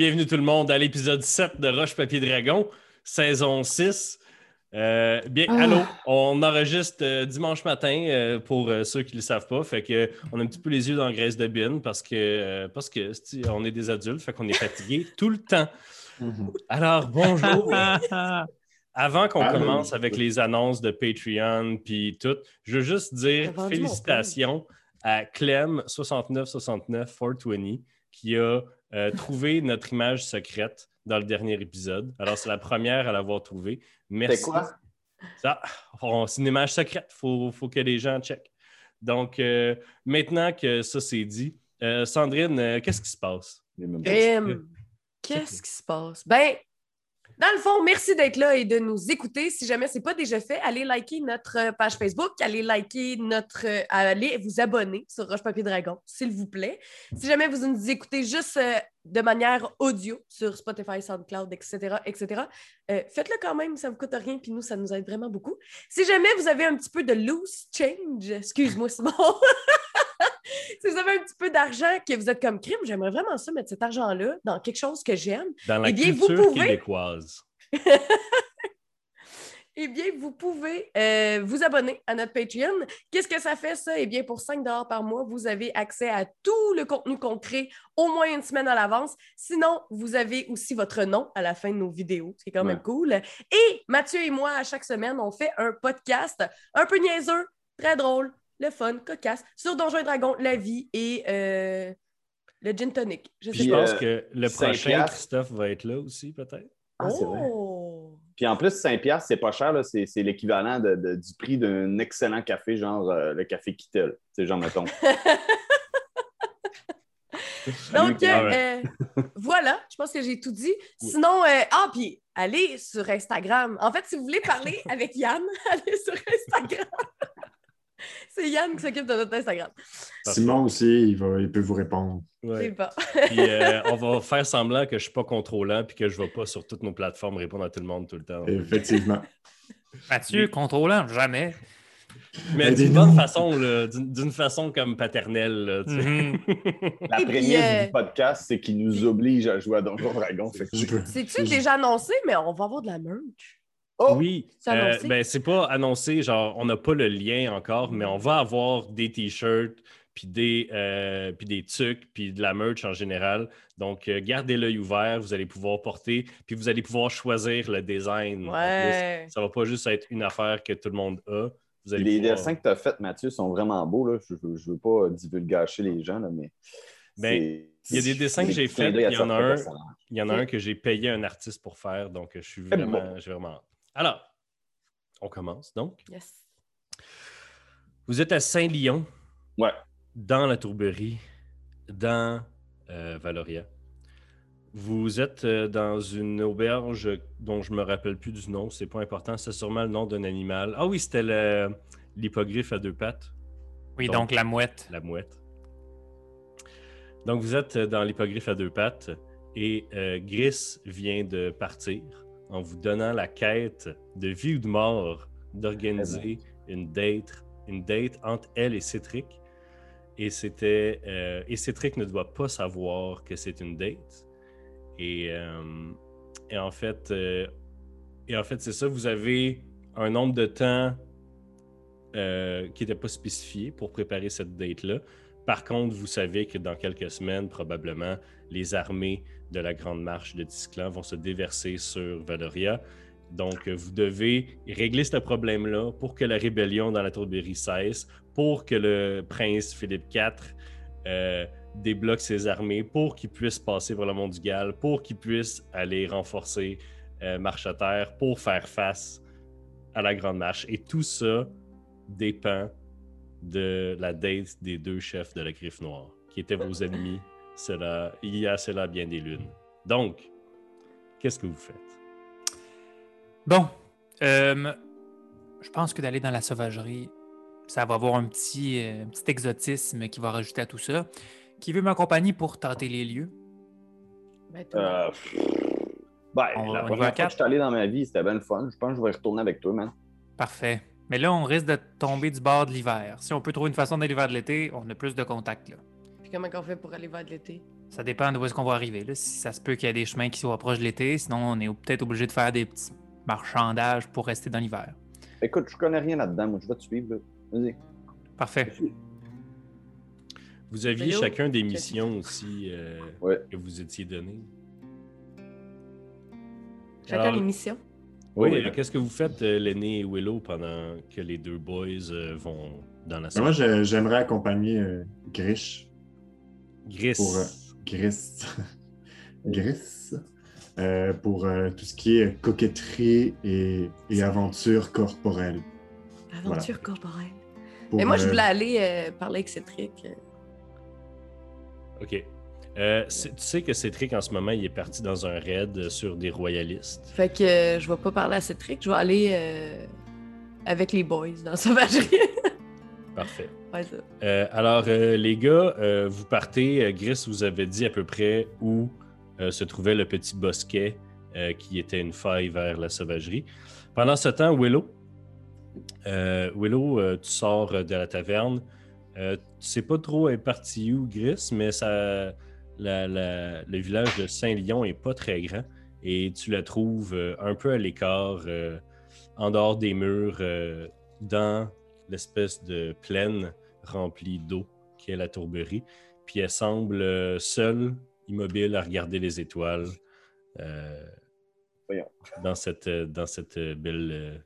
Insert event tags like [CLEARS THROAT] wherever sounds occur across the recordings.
Bienvenue tout le monde à l'épisode 7 de Roche Papier Dragon, saison 6. Euh, bien, Ah. allô, on enregistre euh, dimanche matin euh, pour ceux qui ne le savent pas. Fait que on a un petit peu les yeux dans la graisse de bine parce que parce que on est des adultes, fait qu'on est fatigué [LAUGHS] tout le temps. Alors bonjour. [LAUGHS] Avant qu'on commence avec les annonces de Patreon puis tout, je veux juste dire félicitations à Clem 6969 420 qui a euh, trouvé notre image secrète dans le dernier épisode. Alors, c'est la première à l'avoir trouvée. Merci. C'est quoi? Ça, on- c'est une image secrète. Il faut, faut que les gens checkent. Donc, euh, maintenant que ça c'est dit, euh, Sandrine, euh, qu'est-ce qui se passe? Qu'est-ce qui se passe? Ben, dans le fond, merci d'être là et de nous écouter. Si jamais ce n'est pas déjà fait, allez liker notre euh, page Facebook, allez liker notre. euh, allez vous abonner sur Roche Papier Dragon, s'il vous plaît. Si jamais vous nous écoutez juste euh, de manière audio sur Spotify, SoundCloud, etc., etc., euh, faites-le quand même, ça ne vous coûte rien, puis nous, ça nous aide vraiment beaucoup. Si jamais vous avez un petit peu de loose change, excuse-moi, [LAUGHS] Simon. si vous avez un petit peu d'argent que vous êtes comme crime, j'aimerais vraiment ça mettre cet argent-là dans quelque chose que j'aime. Dans la Eh bien, vous culture pouvez- québécoise. [LAUGHS] Eh bien, vous pouvez euh, vous abonner à notre Patreon. Qu'est-ce que ça fait, ça? Eh bien, pour 5 par mois, vous avez accès à tout le contenu qu'on crée au moins une semaine à l'avance. Sinon, vous avez aussi votre nom à la fin de nos vidéos, ce qui est quand même Ouais. cool. Et Mathieu et moi, à chaque semaine, on fait un podcast un peu niaiseux, très drôle, le fun, cocasse, sur Donjons et Dragons, la vie et euh, le gin tonic. Je sais Puis je Puis, pas. pense euh, que le prochain. Christophe, va être là aussi, peut-être. Ah, c'est vrai. Oh! Puis en plus, 5$, piastres, c'est pas cher. C'est l'équivalent de- de- du prix d'un excellent café, genre euh, le café Kittel. C'est genre, mettons. [LAUGHS] Donc, Ah euh, voilà, je pense que j'ai tout dit. Sinon, euh, ah, puis allez sur Instagram. En fait, si vous voulez parler avec Yann, [LAUGHS] allez sur Instagram. [LAUGHS] C'est Yann qui s'occupe de notre Instagram. Simon aussi, il, va, il peut vous répondre. Ouais. Puis euh, on va faire semblant que je suis pas contrôlant puis que je vais pas sur toutes nos plateformes répondre à tout le monde tout le temps. Effectivement. Mathieu, contrôlant, jamais. Mais d'une Aidez-nous. bonne façon, d'une d'une façon comme paternelle. là, tu sais. Mhm. [LAUGHS] La prémisse euh, du podcast, c'est qu'il nous oblige à jouer à Donjon Dragon. C'est-tu déjà annoncé, mais on va avoir de la merch? Oh! Oui, C'est euh, ben, c'est pas annoncé, genre on n'a pas le lien encore, mais on va avoir des t-shirts, puis des, euh, puis des tucs, puis de la merch en général. Donc euh, gardez l'œil ouvert, vous allez pouvoir porter, puis vous allez pouvoir choisir le design. Ouais. Ça va pas juste être une affaire que tout le monde a. Vous allez Les pouvoir- dessins que tu as faits, Mathieu, sont vraiment beaux. Là. Je ne veux, pas divulgacher les gens, là, mais. Ben, il y a des dessins que j'ai faits, il y en a un. Il y en a un que j'ai payé un artiste pour faire, donc je suis vraiment, j'ai vraiment hâte. Alors, on commence donc. Yes. Vous êtes à Saint-Lyon. Ouais. dans la tourberie, dans euh, Valoria. Vous êtes euh, dans une auberge dont je me rappelle plus du nom, c'est pas important, c'est sûrement le nom d'un animal. Ah oui, c'était l'hippogriffe à deux pattes, Oui, Donc- donc la mouette. la mouette. Donc vous êtes euh, dans l'hippogriffe à deux pattes et euh, Gris vient de partir en vous donnant la quête de vie ou de mort d'organiser une date, une date entre elle et Cétric. Et c'était euh, et Cétric ne doit pas savoir que c'est une date. Et, euh, et en fait, euh, et en fait c'est ça. Vous avez un nombre de temps qui n'était pas spécifié pour préparer cette date-là. Par contre, vous savez que dans quelques semaines, probablement, les armées de la Grande Marche de Tisclan vont se déverser sur Valoria. Donc, vous devez régler ce problème-là pour que la rébellion dans la Tour cesse, pour que le prince Philippe IV euh, débloque ses armées, pour qu'il puisse passer pour le monde du pour qu'il puisse aller renforcer euh, Marche à Terre, pour faire face à la Grande Marche. Et tout ça dépend de la date des deux chefs de la Griffe Noire, qui étaient vos [LAUGHS] ennemis cela, il y a cela bien des lunes. Donc, qu'est-ce que vous faites? Bon, euh, je pense que d'aller dans la sauvagerie, ça va avoir un petit, euh, un petit exotisme qui va rajouter à tout ça. Qui veut m'accompagner pour tenter les lieux? Ben. Euh, pff, ben, On- la on première fois que je suis allé dans ma vie, c'était bien le fun. Je pense que je vais retourner avec toi, man. Parfait. Mais là, on risque de tomber du bord de l'hiver. Si on peut trouver une façon d'aller vers de l'été, on a plus de contacts là. Puis comment on fait pour aller vers de l'été? Ça dépend de où est-ce qu'on va arriver. Là. Si ça se peut qu'il y ait des chemins qui soient proches de l'été, sinon on est peut-être obligé de faire des petits marchandages pour rester dans l'hiver. Écoute, je connais rien là-dedans. Moi, je vais te suivre. Vas-y. Parfait. Vous aviez chacun des missions aussi euh, Ouais. que vous étiez données? Chacun Alors, les missions? Oui, Oui. euh, qu'est-ce que vous faites, euh, l'aîné et Willow, pendant que les deux boys euh, vont dans la Mais salle? Moi, j'ai- j'aimerais accompagner euh, Grish. Gris. pour, euh, Gris. [LAUGHS] Gris. euh, pour euh, tout ce qui est coquetterie et, et aventure corporelle. Aventure corporelle. Pour, Mais moi, je euh, voulais aller euh, parler avec Cétric. euh. OK. Euh, tu sais que Cétric, en ce moment, il est parti dans un raid sur des royalistes. Fait que euh, je vais pas parler à Cétric, je vais aller euh, avec les boys dans la sauvagerie. [LAUGHS] Parfait. ouais, ça. Euh, alors, les gars, vous partez. Gris vous avait dit à peu près où se trouvait le petit bosquet qui était une faille vers la sauvagerie. Pendant ce temps, Willow, Willow, tu sors de la taverne. Tu sais pas trop est parti où, Gris, mais ça, la- la- le village de Saint-Lion est pas très grand et tu la trouves euh, un peu à l'écart, euh, en dehors des murs, euh, dans l'espèce de plaine remplie d'eau qui est la tourberie. Puis elle semble euh, seule, immobile, à regarder les étoiles euh, dans cette, euh, dans cette belle euh,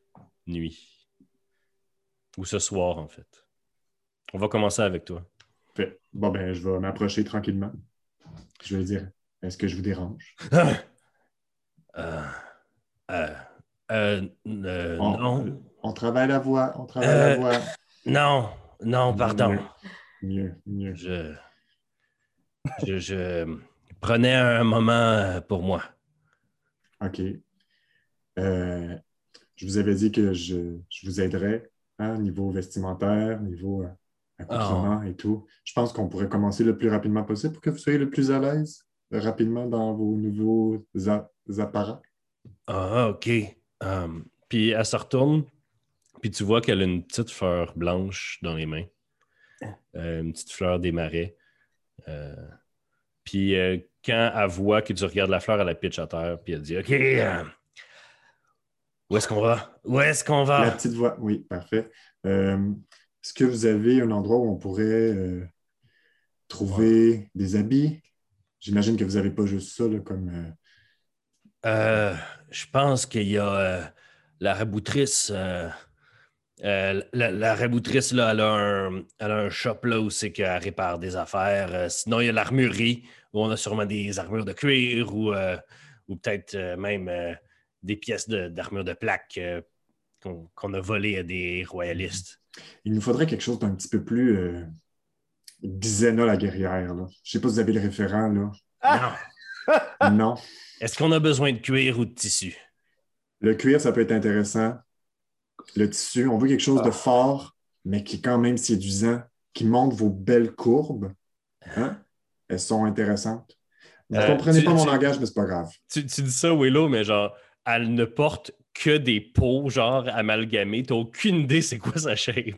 nuit. Ou ce soir, en fait. On va commencer avec toi. Bon, ben, je vais m'approcher tranquillement. Je vais dire Est-ce que je vous dérange? [LAUGHS] Euh, euh, euh, On- non, On travaille la voix. On travaille la voix. non, non, pardon. Mieux, mieux. Je, je, je prenais un moment pour moi. OK. Je vous avais dit que je, je vous aiderais hein, niveau vestimentaire, niveau accoutrement et tout. Je pense qu'on pourrait commencer le plus rapidement possible pour que vous soyez le plus à l'aise euh, rapidement dans vos nouveaux apparats. Ah, OK. Um, puis elle se retourne, puis tu vois qu'elle a une petite fleur blanche dans les mains. Euh, une petite fleur des marais. Euh, puis euh, quand elle voit que tu regardes la fleur, elle la pitch à terre, puis elle dit OK, euh, où est-ce qu'on va? Où est-ce qu'on La va petite voix, oui, parfait. Est-ce que vous avez un endroit où on pourrait euh, trouver des habits? J'imagine que vous n'avez pas juste ça là, comme. euh, Euh, Je pense qu'il y a la raboutrice. euh, la, la raboutrice, là, elle a un, elle a un shop là où c'est qu'elle répare des affaires. Euh, sinon, il y a l'armurerie où on a sûrement des armures de cuir ou, euh, ou peut-être même des pièces de- d'armure de, plaque qu'on a volées à des royalistes. Il nous faudrait quelque chose d'un petit peu plus euh, Xena la guerrière. Là. Je sais pas si vous avez le référent là. Non. [LAUGHS] non. Est-ce qu'on a besoin de cuir ou de tissu? Le cuir, ça peut être intéressant. Le tissu, on veut quelque chose de fort, mais qui est quand même séduisant, qui montre vos belles courbes. Hein? Elles sont intéressantes. Vous Euh, comprenez tu- pas mon tu- langage, mais c'est pas grave. Tu, tu dis ça, Willow, mais genre, elle ne porte que des peaux, genre, amalgamées. T'as aucune idée c'est quoi sa shape.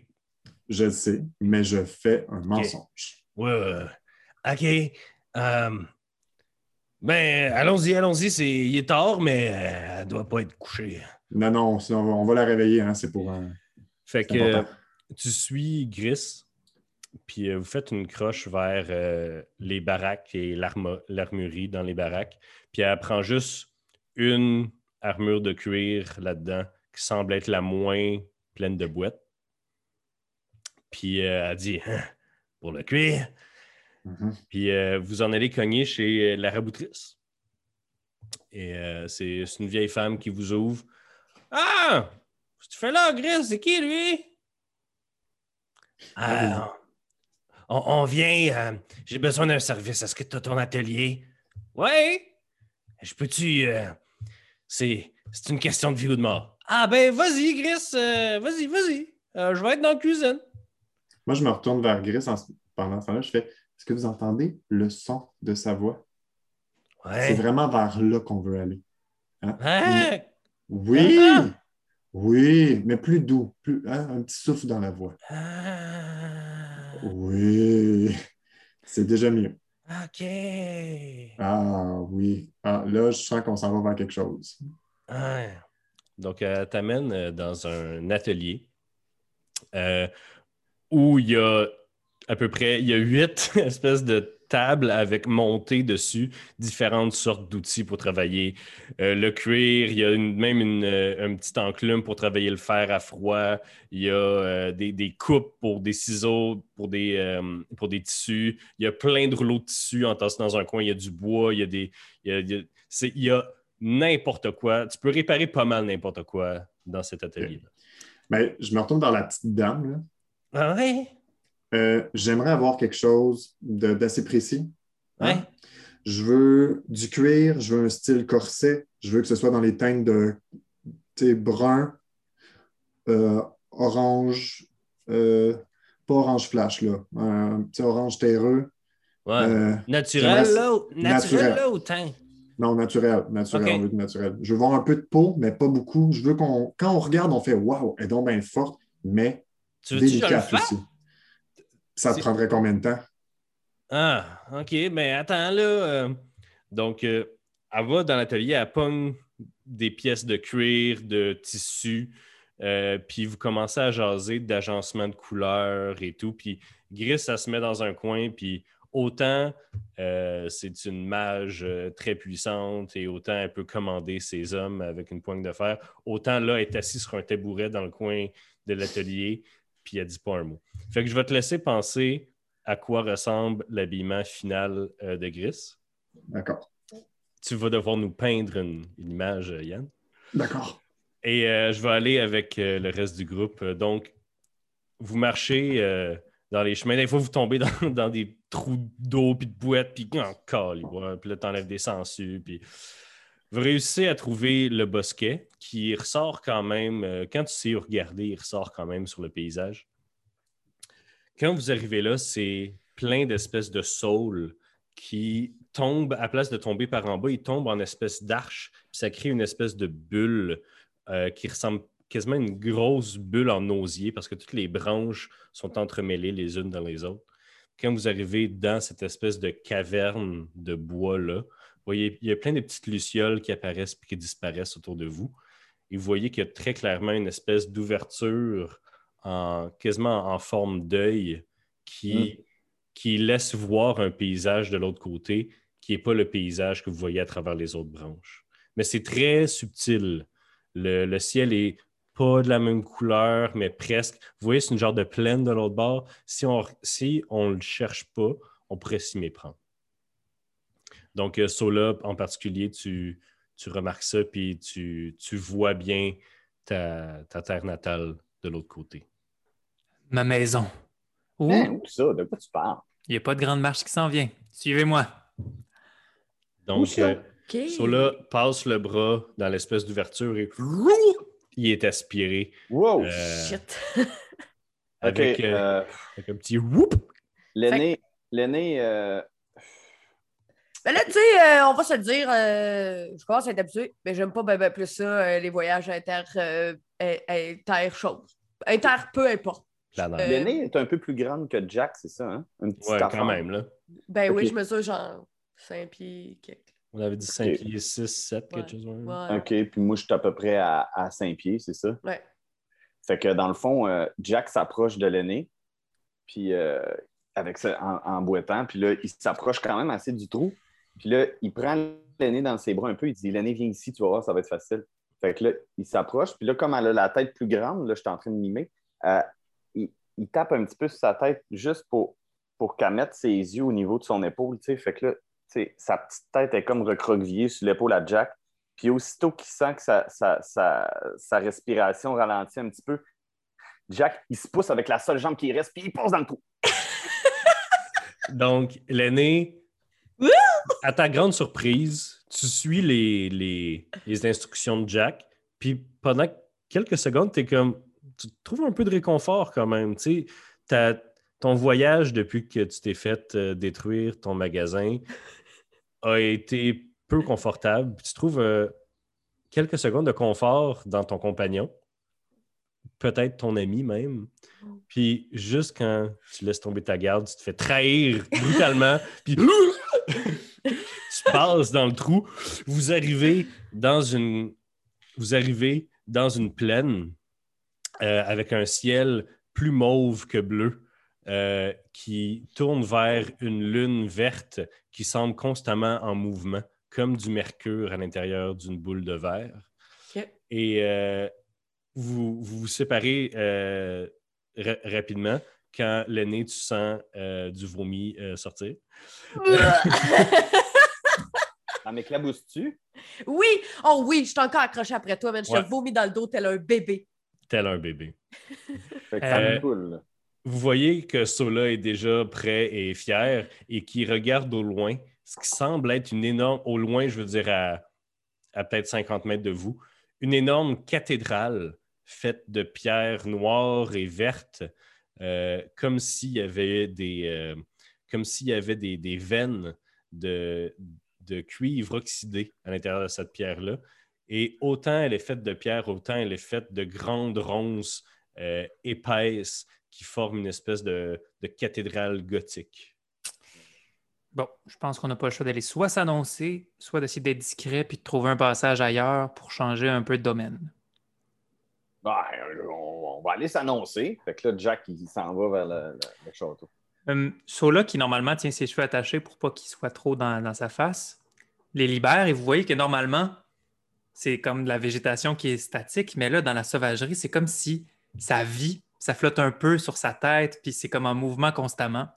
Je le sais, mais je fais un mensonge. Ouais. OK. euh, ben, allons-y, allons-y. C'est... Il est tard, mais euh, elle doit pas être couchée. Non, non, sinon, on va, on va la réveiller, hein, c'est pour. Fait que euh, tu suis Gris, puis euh, vous faites une croche vers les baraques et l'armurerie dans les baraques. Puis elle prend juste une armure de cuir là-dedans qui semble être la moins pleine de boîtes. Puis euh, elle dit Hein, Pour le cuir. Mhm. Puis euh, vous en allez cogner chez la raboutrice. Et euh, c'est une vieille femme qui vous ouvre. Ah! Qu'est-ce que tu fais là, Gris? C'est qui, lui? Ah, on, on vient. J'ai besoin d'un service. Est-ce que tu as ton atelier? Oui. Je peux-tu. C'est c'est une question de vie ou de mort. Ah, ben, vas-y, Gris. euh, vas-y, vas-y. Euh, je vais être dans la cuisine. Moi, je me retourne vers Gris en pendant ce temps-là. Je fais Est-ce que vous entendez le son de sa voix? C'est Ouais. vraiment vers là qu'on veut aller. Hein? Hein? Oui! Ah! Oui, mais plus doux, plus, hein, un petit souffle dans la voix. Ah. Oui, c'est déjà mieux. OK. Ah oui. Ah, là, je sens qu'on s'en va vers quelque chose. Donc, elle t'amène euh, dans un atelier euh, où il y a à peu près, il y a huit [LAUGHS] espèces de tables avec montées dessus différentes sortes d'outils pour travailler euh, le cuir. Il y a une- même une, euh, un petit enclume pour travailler le fer à froid. Il y a euh, des, des coupes pour des ciseaux, pour des, euh, pour des tissus. Il y a plein de rouleaux de tissu entassés dans un coin. Il y a du bois. Il y a des. Il y a, il y n'importe quoi. Tu peux réparer pas mal n'importe quoi dans cet atelier-là. Mais je me retourne vers la petite dame. là. Ah ouais? Euh, J'aimerais avoir quelque chose d'assez précis. hein? Ouais. Je veux du cuir, je veux un style corset, je veux que ce soit dans les teintes de brun, euh, orange, euh, pas orange flash, là, un petit orange terreux. Ouais. naturel, là, ou- naturel, naturel. là, ou teint? non, naturel, naturel, Ok. on veut du naturel. Je veux voir un peu de peau, mais pas beaucoup. Je veux qu'on, quand on regarde, on fait Waouh, elle est donc bien forte, mais Tu veux délicate aussi. Ça te prendrait combien de temps? Ah, OK, mais attends, là. euh, donc, euh, elle va dans l'atelier, elle pogne des pièces de cuir, de tissu, euh, puis vous commencez à jaser d'agencement de couleurs et tout. Puis Gris, ça se met dans un coin, puis autant euh, c'est une mage très puissante et autant elle peut commander ses hommes avec une poigne de fer, autant là, elle est assise sur un tabouret dans le coin de l'atelier, puis elle dit pas un mot. Fait que je vais te laisser penser à quoi ressemble l'habillement final euh, de Gris. D'accord. Tu vas devoir nous peindre une, une image, euh, Yann. D'accord. Et euh, je vais aller avec euh, le reste du groupe. Donc, vous marchez dans les chemins. Des fois, vous tombez dans, [LAUGHS] dans des trous d'eau, puis de boîtes, puis encore, puis là, tu enlèves des sangsues. Puis vous réussissez à trouver le bosquet qui ressort quand même, euh, quand tu sais regarder, il ressort quand même sur le paysage. Quand vous arrivez là, c'est plein d'espèces de saules qui tombent, à place de tomber par en bas, ils tombent en espèce d'arche, puis ça crée une espèce de bulle euh, qui ressemble quasiment à une grosse bulle en osier parce que toutes les branches sont entremêlées les unes dans les autres. Quand vous arrivez dans cette espèce de caverne de bois-là, voyez, il y a plein de petites lucioles qui apparaissent et qui disparaissent autour de vous. Et vous voyez qu'il y a très clairement une espèce d'ouverture en, quasiment en forme d'œil qui, qui laisse voir un paysage de l'autre côté qui n'est pas le paysage que vous voyez à travers les autres branches. Mais c'est très subtil. Le, le ciel est pas de la même couleur, mais presque. Vous voyez, c'est une genre de plaine de l'autre bord. Si on si on le cherche pas, on pourrait s'y méprendre. Donc, euh, Sola, en particulier, tu, tu remarques ça, puis tu, tu vois bien ta, ta terre natale de l'autre côté. Ma maison. Ouh, Hein, où ça? De quoi tu parles? il n'y a pas de grande marche qui s'en vient. Suivez-moi. Donc, euh. Sola passe le bras dans l'espèce d'ouverture et il est aspiré Wow! euh, Shit. [LAUGHS] avec, euh, euh, avec un petit whoop. l'aîné, euh, Ben là, tu sais, euh, on va se le dire, euh, je commence à être habitué, mais j'aime pas ben, ben plus ça, euh, les voyages inter, euh, in- inter-choses. Inter, peu importe. Euh, l'aîné est un peu plus grande que Jack, c'est ça, hein? Une petite Ouais, affaire. quand même, là. Ben oui, je mesure genre 5 pieds. quelques. On avait dit 5 Ok. pieds, 6, 7, quelque chose. ouais. OK, puis moi, je suis à peu près à, à 5 pieds, c'est ça? Ouais. Fait que dans le fond, euh, Jack s'approche de l'aîné, puis euh, avec ça, en, en boitant, puis là, il s'approche quand même assez du trou. Puis là, il prend l'aîné dans ses bras un peu, il dit L'aîné, viens ici, tu vas voir, ça va être facile. Fait que là, il s'approche, puis là, comme elle a la tête plus grande, là, je suis en train de mimer, euh, il, tape un petit peu sur sa tête juste pour, pour qu'elle mette ses yeux au niveau de son épaule, tu sais. Fait que là, sa petite tête est comme recroquevillée sur l'épaule à Jack. Puis aussitôt qu'il sent que sa, sa- sa- sa respiration ralentit un petit peu, Jack, il se pousse avec la seule jambe qui reste, puis il passe dans le trou. [LAUGHS] Donc, l'aîné, à ta grande surprise, tu suis les, les, les instructions de Jack, puis pendant quelques secondes, tu es comme. Tu trouves un peu de réconfort quand même. Ton voyage depuis que tu t'es fait euh, détruire ton magasin a été peu confortable. Tu trouves euh, quelques secondes de confort dans ton compagnon, peut-être ton ami même. Puis juste quand tu laisses tomber ta garde, tu te fais trahir brutalement, puis [LAUGHS] [LAUGHS] tu passes dans le trou. Vous arrivez dans une, vous arrivez dans une plaine euh, avec un ciel plus mauve que bleu. Euh, qui tourne vers une lune verte qui semble constamment en mouvement, comme du mercure à l'intérieur d'une boule de verre. Et euh, vous, vous, séparez rapidement quand l'aîné, tu sens du vomi sortir. [LAUGHS] En m'éclabousses-tu? Oui! Oh oui, je suis encore accroché après toi, mais je te vomis dans le dos tel un bébé. Tel un bébé. [LAUGHS] fait que ça me coule. Vous voyez que Sola est déjà prêt et fier et qui regarde au loin, ce qui semble être une énorme, au loin, je veux dire à, peut-être 50 mètres de vous, une énorme cathédrale faite de pierres noires et vertes, euh, comme s'il y avait des, euh, comme s'il y avait des, veines de, de, cuivre oxydé à l'intérieur de cette pierre-là. Et autant elle est faite de pierre, autant elle est faite de grandes ronces euh, épaisses qui forme une espèce de, cathédrale gothique. Bon, je pense qu'on n'a pas le choix d'aller soit s'annoncer, soit d'essayer d'être discret puis de trouver un passage ailleurs pour changer un peu de domaine. Ben, on, va aller s'annoncer. Fait que là, Jack, il s'en va vers le, château. Um, Sola, qui normalement tient ses cheveux attachés pour pas qu'il soit trop dans, dans, sa face, les libère et vous voyez que normalement, c'est comme de la végétation qui est statique, mais là, dans la sauvagerie, c'est comme si ça vit ça flotte un peu sur sa tête, puis c'est comme un mouvement constamment.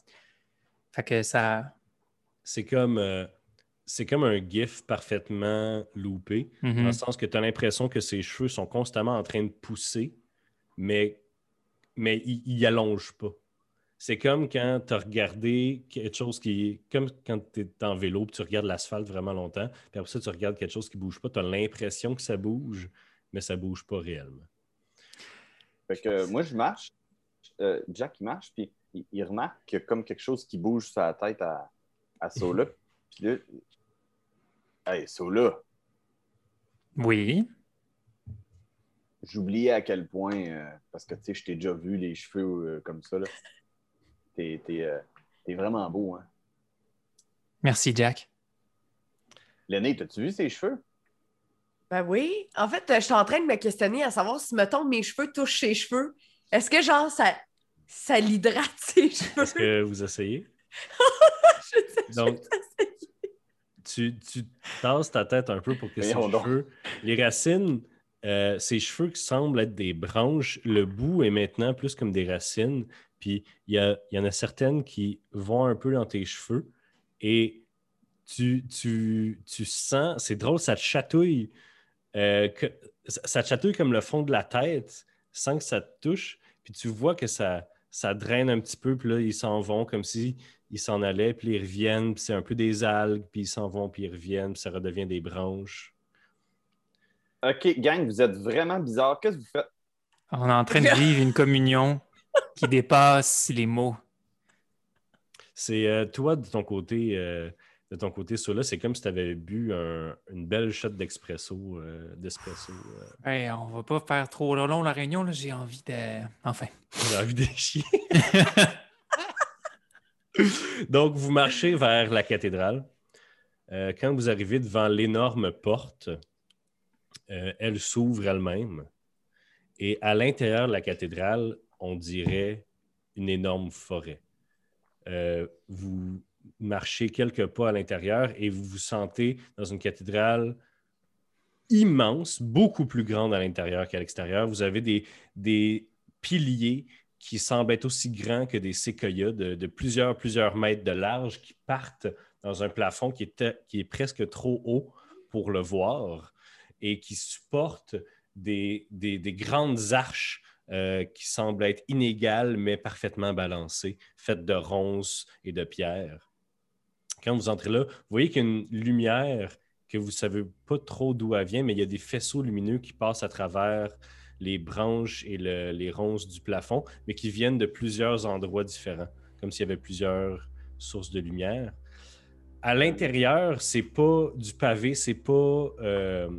Fait que ça. C'est comme, euh, c'est comme un gif parfaitement loupé, dans le mhm. sens que tu as l'impression que ses cheveux sont constamment en train de pousser, mais, mais ils n'allongent pas. C'est comme quand tu as regardé quelque chose qui. Comme quand tu es en vélo et tu regardes l'asphalte vraiment longtemps, puis après ça, tu regardes quelque chose qui ne bouge pas, tu as l'impression que ça bouge, mais ça ne bouge pas réellement. Fait que moi, je marche. Euh, Jack, il marche, puis il, remarque qu'il y a comme quelque chose qui bouge sur la tête à, à Sola. [LAUGHS] puis là, hey, Sola. Oui? J'oubliais à quel point, euh, parce que tu sais, je t'ai déjà vu les cheveux euh, comme ça. T'es es, vraiment beau, hein? Merci, Jack. L'aîné, t'as-tu vu ses cheveux? Ben oui. En fait, je suis en train de me questionner à savoir si, mettons, mes cheveux touchent ses cheveux. Est-ce que, genre, ça, ça l'hydrate ses cheveux? Est-ce que vous essayez? [LAUGHS] je sais, Donc, tu, tu tasses ta tête un peu pour que ses cheveux... Les racines, euh, ses cheveux qui semblent être des branches, le bout est maintenant plus comme des racines. Puis il y, y en a certaines qui vont un peu dans tes cheveux et tu, tu, tu sens, c'est drôle, ça te chatouille euh, ça te chatouille comme le fond de la tête sans que ça te touche. Puis tu vois que ça, ça draine un petit peu, puis là, ils s'en vont comme si ils s'en allaient, puis ils reviennent, puis c'est un peu des algues, puis ils s'en vont, puis ils reviennent, puis ça redevient des branches. OK, gang, vous êtes vraiment bizarre. Qu'est-ce que vous faites? On est en train de vivre une communion qui dépasse les mots. C'est euh, toi, de ton côté, euh, de ton côté, là, c'est comme si tu avais bu une belle shot d'expresso. Euh, d'espresso. Euh. on va pas faire trop long la réunion. J'ai envie de. Enfin. J'ai envie de chier. [LAUGHS] Donc, vous marchez vers la cathédrale. Euh, quand vous arrivez devant l'énorme porte, elle s'ouvre elle-même. Et à l'intérieur de la cathédrale, on dirait une énorme forêt. vous marcher quelques pas à l'intérieur et vous vous sentez dans une cathédrale immense, beaucoup plus grande à l'intérieur qu'à l'extérieur. Vous avez des, des, piliers qui semblent être aussi grands que des séquoias de, plusieurs, plusieurs mètres de large qui partent dans un plafond qui est, qui est presque trop haut pour le voir et qui supportent des, des, grandes arches euh, qui semblent être inégales mais parfaitement balancées, faites de ronces et de pierres quand vous entrez là, vous voyez qu'il y a une lumière que vous ne savez pas trop d'où elle vient, mais il y a des faisceaux lumineux qui passent à travers les branches et les ronces du plafond, mais qui viennent de plusieurs endroits différents, comme s'il y avait plusieurs sources de lumière. À l'intérieur, c'est pas du pavé, c'est pas euh,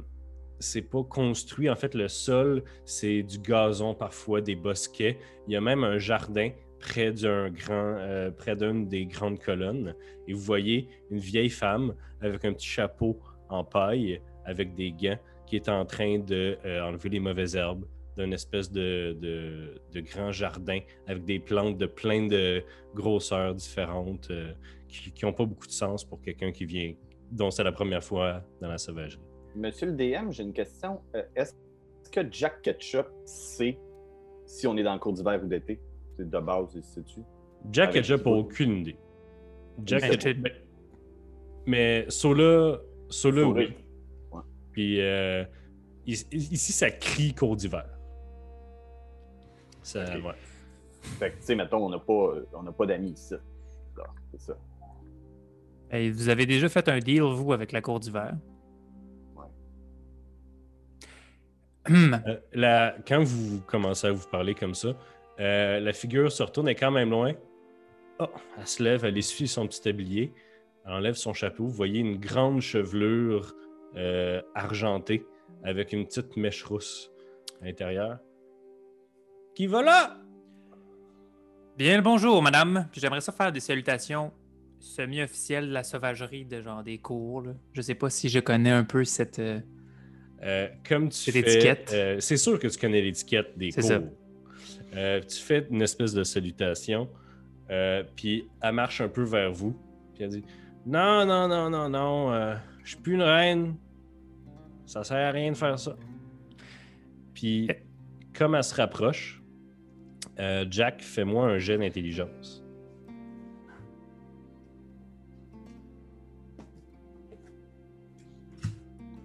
c'est pas construit. En fait, le sol, c'est du gazon parfois, des bosquets. Il y a même un jardin près d'un grand, euh, près d'une des grandes colonnes, et vous voyez une vieille femme avec un petit chapeau en paille, avec des gants, qui est en train de euh, enlever les mauvaises herbes d'un espèce de, de- de grand jardin avec des plantes de plein de grosseurs différentes euh, qui n'ont pas beaucoup de sens pour quelqu'un qui vient, dont c'est la première fois dans la sauvagerie. Monsieur le DM, j'ai une question. Euh, Est-ce que Jack Ketchup sait si on est dans le cours d'hiver ou d'été? C'est de base, il sais-tu? Jack Avec Ketchup n'a aucune idée. Jack Mais Ketchup- tu- Mais Sola, oui. Puis euh, ici, ça crie cours d'hiver. Ça, Ok. ouais. Fait que, tu sais, mettons, on n'a pas, on n'a pas d'amis ici. C'est ça. Et vous avez déjà fait un deal, vous, avec la cour d'hiver? Euh, la- quand vous commencez à vous parler comme ça, euh, la figure se retourne, elle est quand même loin. Oh, elle se lève, elle essuie son petit tablier, elle enlève son chapeau. Vous voyez une grande chevelure euh, argentée avec une petite mèche rousse à l'intérieur. Qui va là? Bien le bonjour, madame. Puis j'aimerais ça faire des salutations semi-officielles de la sauvagerie de genre des cours. là. Je sais pas si je connais un peu cette. Euh, comme tu l'étiquette. euh, c'est sûr que tu connais l'étiquette des cours. ça. Euh, tu fais une espèce de salutation, euh, puis elle marche un peu vers vous, puis elle dit Non, non, non, non, non, je suis plus une reine. Ça sert à rien de faire ça. Puis, Eh. comme elle se rapproche, Jack, fais-moi un jet d'intelligence.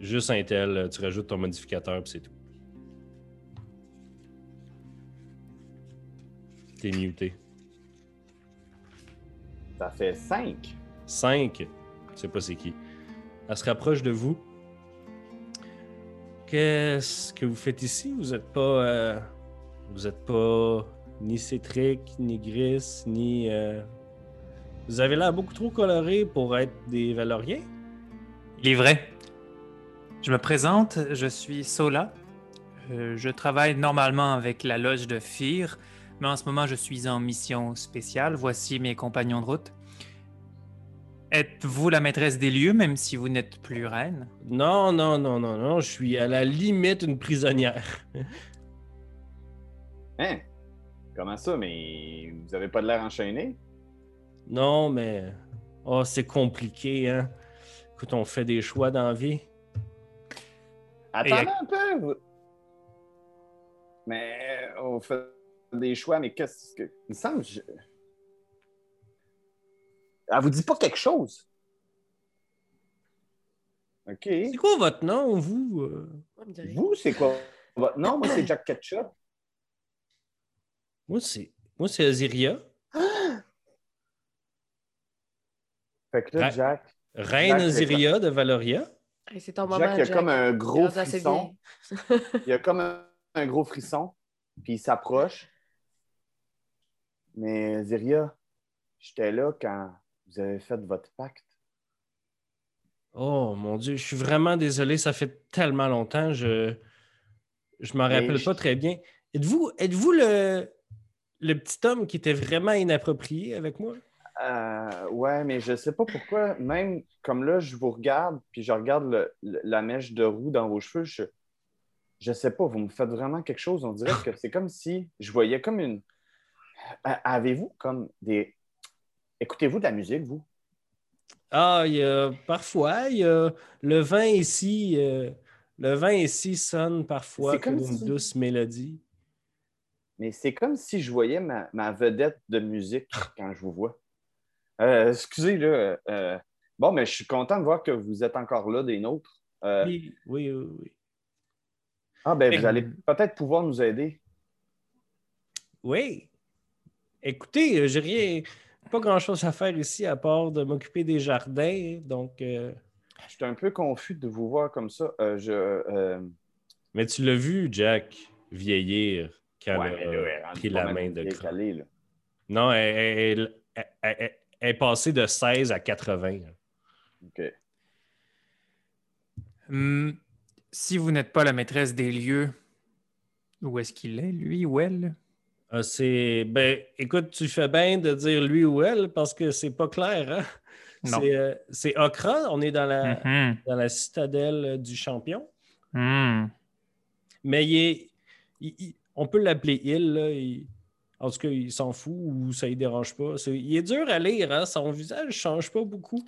Juste un tel, tu rajoutes ton modificateur, puis c'est tout. T'es muté. Ça fait 5. 5. Je sais pas c'est qui. Elle se rapproche de vous. Qu'est-ce que vous faites ici? Vous êtes pas. euh, vous êtes pas ni Cétric, ni Gris, ni. euh, Vous avez l'air beaucoup trop coloré pour être des Valoriens? Il est vrai. Je me présente, je suis Sola. Euh, je travaille normalement avec la loge de Fir, mais en ce moment je suis en mission spéciale. Voici mes compagnons de route. Êtes-vous la maîtresse des lieux, même si vous n'êtes plus reine? Non, non, non, non, non. Je suis à la limite une prisonnière. [LAUGHS] Hein? Comment ça? Mais vous avez pas de l'air enchaîné? Non, mais. Oh, c'est compliqué, hein? Écoute, on fait des choix dans la vie. Attendez un peu! Mais on fait des choix, mais qu'est-ce que. Il me semble. je- Elle vous dit pas quelque chose? OK. C'est quoi votre nom, vous? euh? Vous, c'est quoi votre nom? Moi, c'est Jack Ketchup. Moi, c'est. Moi, c'est Aziria. [GASPS] Fait que là. Jack. Reine Jack, Aziria de Valoria. Hey, c'est ton moment, Jack, il a Jack. comme un gros frisson. Il a comme un, un gros frisson, puis il s'approche. Mais Ziria, j'étais là quand vous avez fait votre pacte. Oh mon Dieu, je suis vraiment désolé, ça fait tellement longtemps, je je m'en rappelle je- pas très bien. Êtes-vous êtes-vous le le petit homme qui était vraiment inapproprié avec moi? Euh, ouais, mais je sais pas pourquoi, même comme là, je vous regarde, puis je regarde le- le- la mèche de roue dans vos cheveux, je, je sais pas, vous me faites vraiment quelque chose. On dirait que c'est comme si je voyais comme une. Avez-vous comme des. Écoutez-vous de la musique, vous? Ah, il y a parfois, il y a le vin ici, euh, le vin ici sonne parfois comme une douce mélodie. Mais c'est comme si je voyais ma, ma vedette de musique quand je vous vois. Euh, excusez, là. euh, bon, mais je suis content de voir que vous êtes encore là, des nôtres. Euh, Oui, oui, oui, oui. ah, ben, Et- vous allez peut-être pouvoir nous aider. Oui. Écoutez, euh, j'ai rien, pas grand-chose à faire ici à part de m'occuper des jardins, donc. euh, Je suis un peu confus de vous voir comme ça. Euh, je. euh, Mais tu l'as vu, Jack, vieillir quand ouais, elle a là, pris la main de. Non, elle, elle- elle- elle- elle- elle est passée de 16 à 80. OK. Hum, si vous n'êtes pas la maîtresse des lieux, où est-ce qu'il est, lui ou elle? Ah, c'est. Ben, écoute, tu fais bien de dire lui ou elle parce que c'est pas clair, hein? Non. C'est, euh, C'est Okra, on est dans la, Mhm. dans la citadelle euh, du champion. Hmm. Mais il est. il- il- on peut l'appeler il, là. il- en tout cas, il s'en fout ou ça ne dérange pas. C'est- il est dur à lire, hein? Son visage ne change pas beaucoup.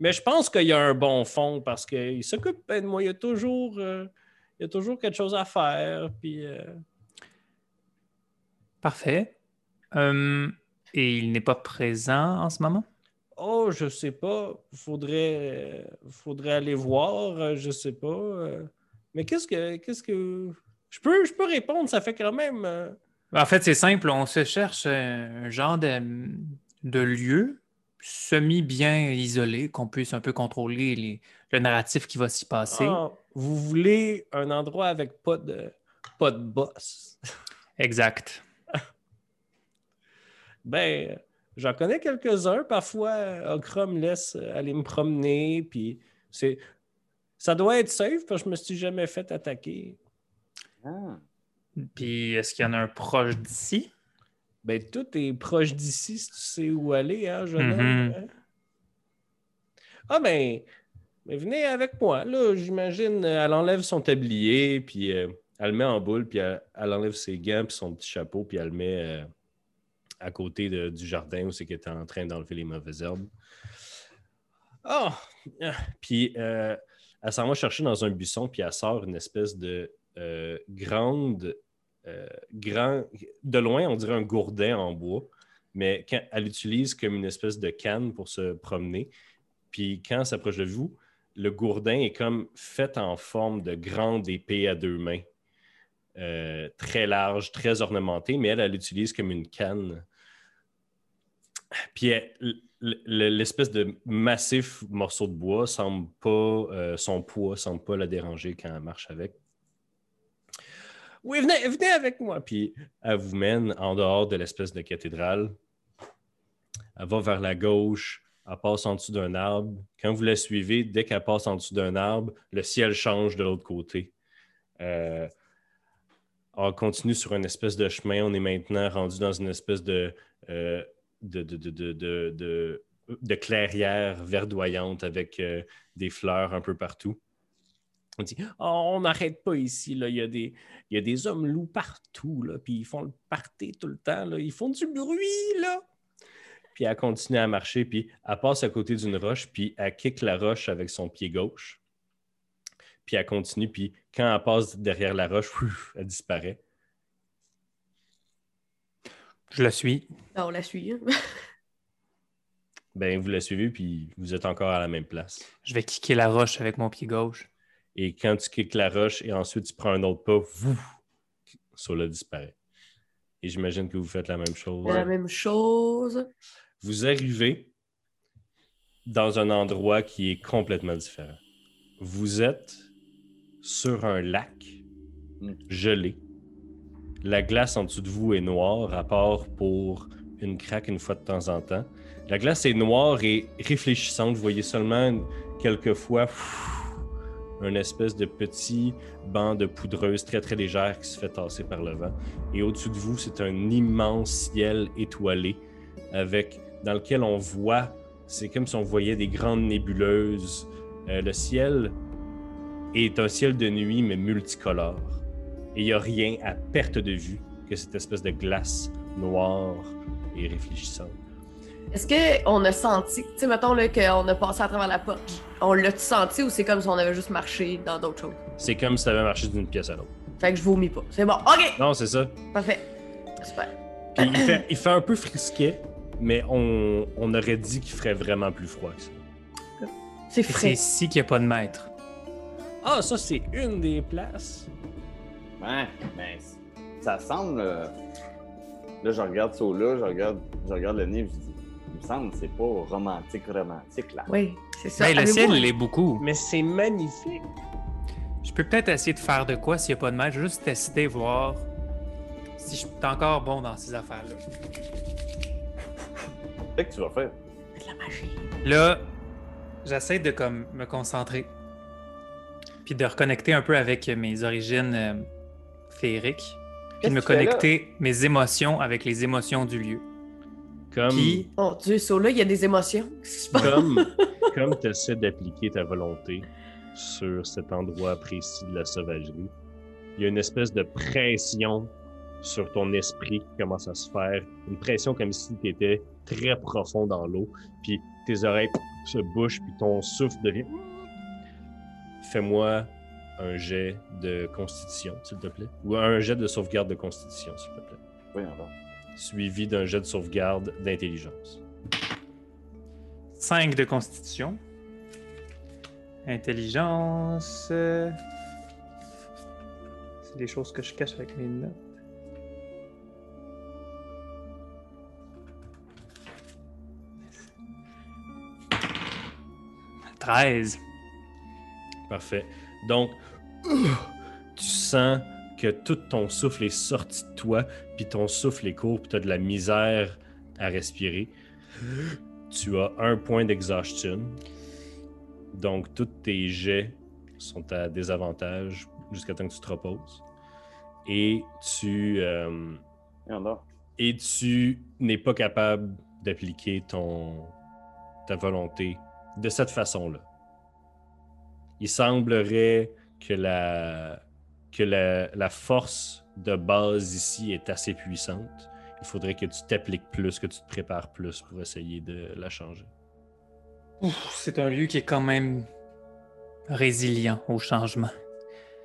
Mais je pense qu'il y a un bon fond parce qu'il s'occupe de moi. Il y a toujours, euh, il y a toujours quelque chose à faire. Puis. euh, Parfait. Hum, et il n'est pas présent en ce moment? Oh, je sais pas. Faudrait, faudrait aller voir. euh, Je sais pas. euh. Mais qu'est-ce que, qu'est-ce que, je peux, je peux répondre. Ça fait quand même. En fait, c'est simple. On se cherche euh, un genre de, de lieu semi-bien isolé qu'on puisse un peu contrôler les- le narratif qui va s'y passer. ah, vous voulez un endroit avec pas de, pas de boss. Exact. [LAUGHS] Ben, j'en connais quelques-uns. Parfois, Okra me laisse aller me promener. Puis c'est, ça doit être safe parce que je me suis jamais fait attaquer. Ah. Puis, est-ce qu'il y en a un proche d'ici? Ben, tout est proche d'ici si tu sais où aller, hein, homme, Mhm. hein? Ah, ben, ben, venez avec moi. Là, j'imagine, euh, elle enlève son tablier, puis euh, elle le met en boule, puis elle, elle enlève ses gants, puis son petit chapeau, puis elle le met euh, à côté de- du jardin où c'est qu'elle était en train d'enlever les mauvaises herbes. Ah! Ah! Puis euh, elle s'en va chercher dans un buisson, puis elle sort une espèce de euh, grande euh, grand, de loin, on dirait un gourdin en bois, mais elle l'utilise comme une espèce de canne pour se promener. Puis quand elle s'approche de vous, le gourdin est comme fait en forme de grande épée à deux mains, Euh, très large, très ornementée, mais elle, l'utilise comme une canne. Puis l'espèce de massif morceau de bois semble pas, euh, son poids semble pas la déranger quand elle marche avec. Oui, venez, avec moi. Puis elle vous mène en dehors de l'espèce de cathédrale. Elle va vers la gauche, elle passe en dessous d'un arbre. Quand vous la suivez, dès qu'elle passe en dessous d'un arbre, le ciel change de l'autre côté. Euh, on continue sur une espèce de chemin. On est maintenant rendu dans une espèce de, euh, de- de- de clairière verdoyante avec euh, des fleurs un peu partout. On dit Oh, on n'arrête pas ici. Là. Il, y a des, il y a des hommes loups partout. Là, puis ils font le party tout le temps. Là. Ils font du bruit. Là. Puis elle continue à marcher. Puis elle passe à côté d'une roche. Puis elle kick la roche avec son pied gauche. Puis elle continue. Puis quand elle passe derrière la roche, elle disparaît. Je la suis. Ah, on la suit. hein? Ben, vous la suivez. Puis vous êtes encore à la même place. Je vais kicker la roche avec mon pied gauche. Et quand tu kicks la roche et ensuite tu prends un autre pas, vous, Sola disparaît. Et j'imagine que vous faites la même chose. La même chose. Vous arrivez dans un endroit qui est complètement différent. Vous êtes sur un lac Mm. gelé. La glace en dessous de vous est noire, à part pour une craque une fois de temps en temps. La glace est noire et réfléchissante. Vous voyez seulement quelquefois un espèce de petit banc de poudreuse très très légère qui se fait tasser par le vent. Et au-dessus de vous, c'est un immense ciel étoilé avec dans lequel on voit, c'est comme si on voyait des grandes nébuleuses. Euh, le ciel est un ciel de nuit, mais multicolore. Et il n'y a rien à perte de vue que cette espèce de glace noire et réfléchissante. Est-ce qu'on a senti, tu sais, mettons là, qu'on a passé à travers la porte, on l'a-tu senti ou c'est comme si on avait juste marché dans d'autres choses? C'est comme si ça avait marché d'une pièce à l'autre. Fait que je vomis pas. C'est bon. OK! Non, c'est ça. Parfait. Super. Puis il, fait, il fait un peu frisquet, mais on, on aurait dit qu'il ferait vraiment plus froid que ça. C'est Et C'est frais. ici qu'il n'y a pas de maître. Ah, ça, c'est une des places. Ouais, ben, ça semble. euh, Là, je regarde ça là, je regarde, je regarde le nez, je dis, me semble c'est pas romantique, romantique, là. Oui, c'est ça. Ben, le ciel, il est beaucoup. Mais c'est magnifique. Je peux peut-être essayer de faire de quoi s'il n'y a pas de vais juste tester, voir si je suis encore bon dans ces affaires-là. Qu'est-ce que tu vas faire? de la magie. Là, j'essaie de comme me concentrer. Puis de reconnecter un peu avec mes origines euh, féeriques. puis de me connecter mes émotions avec les émotions du lieu. Comme, Puis, Mon Dieu, ça là, il y a des émotions. Qui comme, [LAUGHS] comme tu essaies d'appliquer ta volonté sur cet endroit précis de la sauvagerie, il y a une espèce de pression sur ton esprit qui commence à se faire. Une pression comme si tu étais très profond dans l'eau, puis tes oreilles se bouchent, puis ton souffle devient. Fais-moi un jet de constitution, s'il te plaît. Ou un jet de sauvegarde de constitution, s'il te plaît. Voyons donc. Suivi d'un jet de sauvegarde d'intelligence. 5 de constitution. Intelligence. C'est des choses que je cache avec mes notes. « 13. Parfait. Donc, tu sens que tout ton souffle est sorti de toi, puis ton souffle est court, puis tu as de la misère à respirer. Tu as un point d'exhaustion. Donc, tous tes jets sont à désavantage jusqu'à temps que tu te reposes. Et tu, euh, et tu n'es pas capable d'appliquer ton ta volonté de cette façon-là. Il semblerait que la que la, la force de base ici est assez puissante. Il faudrait que tu t'appliques plus, que tu te prépares plus pour essayer de la changer. C'est un lieu qui est quand même résilient au changement.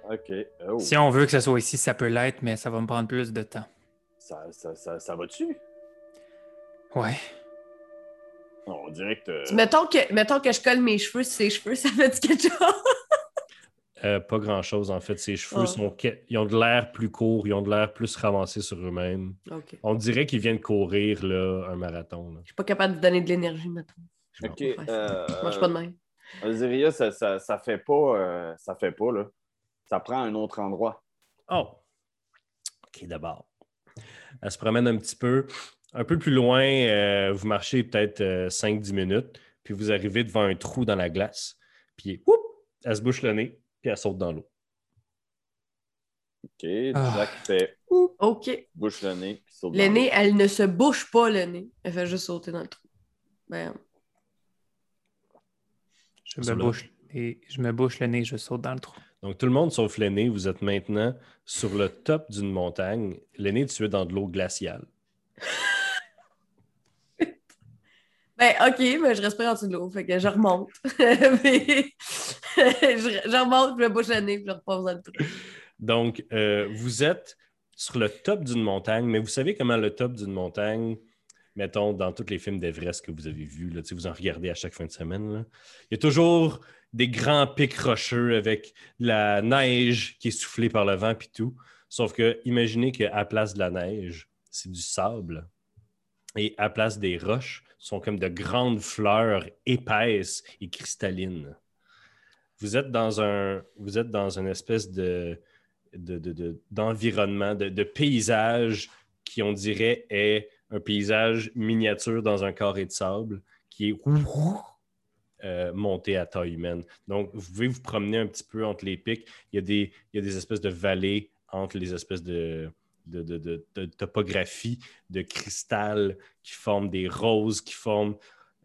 OK. Oh, Si on veut que ce soit ici, ça peut l'être, mais ça va me prendre plus de temps. ça, ça, ça, ça va-tu? Ouais. On dirait que Mettons que, mettons que je colle mes cheveux sur ses cheveux, [LAUGHS] ça fait quelque chose. Euh, pas grand-chose en fait. Ses cheveux Ah. sont ils ont de l'air plus courts, ils ont de l'air plus ramassés sur eux-mêmes. On dirait qu'ils viennent courir là, un marathon. Je suis pas capable de donner de l'énergie, mettons. OK. Euh, Je mange pas de même. Osiria, ça, ça, ça fait pas. euh, ça fait pas, là. Ça prend un autre endroit. Oh! OK, d'abord. Elle se promène un petit peu. Un peu plus loin, euh, vous marchez peut-être 5-10 minutes, puis vous arrivez devant un trou dans la glace. Puis, whoop, elle se bouche le nez, puis elle saute dans l'eau. OK. Ah. Jack fait OK. bouche le nez. puis saute Le dans nez, elle ne se bouche pas le nez. Elle fait juste sauter dans le trou. Ben, Je me, le- bouche et je me bouche le nez, je saute dans le trou. Donc, tout le monde sauf l'aîné, vous êtes maintenant sur le top d'une montagne. L'aîné, tu es dans de l'eau glaciale. [LAUGHS] ben, OK, mais je respire en dessous de l'eau. Fait que je remonte. [LAUGHS] Mais- [LAUGHS] je, je remonte, je bouche le nez, je repose dans le trou. Donc, euh, vous êtes sur le top d'une montagne, mais vous savez comment le top d'une montagne, mettons, dans tous les films d'Everest que vous avez vus, là, vous en regardez à chaque fin de semaine, il y a toujours des grands pics rocheux avec la neige qui est soufflée par le vent puis tout. Sauf que imaginez qu'à place de la neige, c'est du sable. Et à place des roches, sont comme de grandes fleurs épaisses et cristallines. Vous êtes dans un, vous êtes dans une espèce de, de- de- de- d'environnement, de, paysage qui, on dirait, est un paysage miniature dans un carré de sable qui est euh, monté à taille humaine. Donc, vous pouvez vous promener un petit peu entre les pics. Il y a des, il y a des espèces de vallées entre les espèces de, de, de- de- de topographie, de cristal qui forment des roses, qui forment.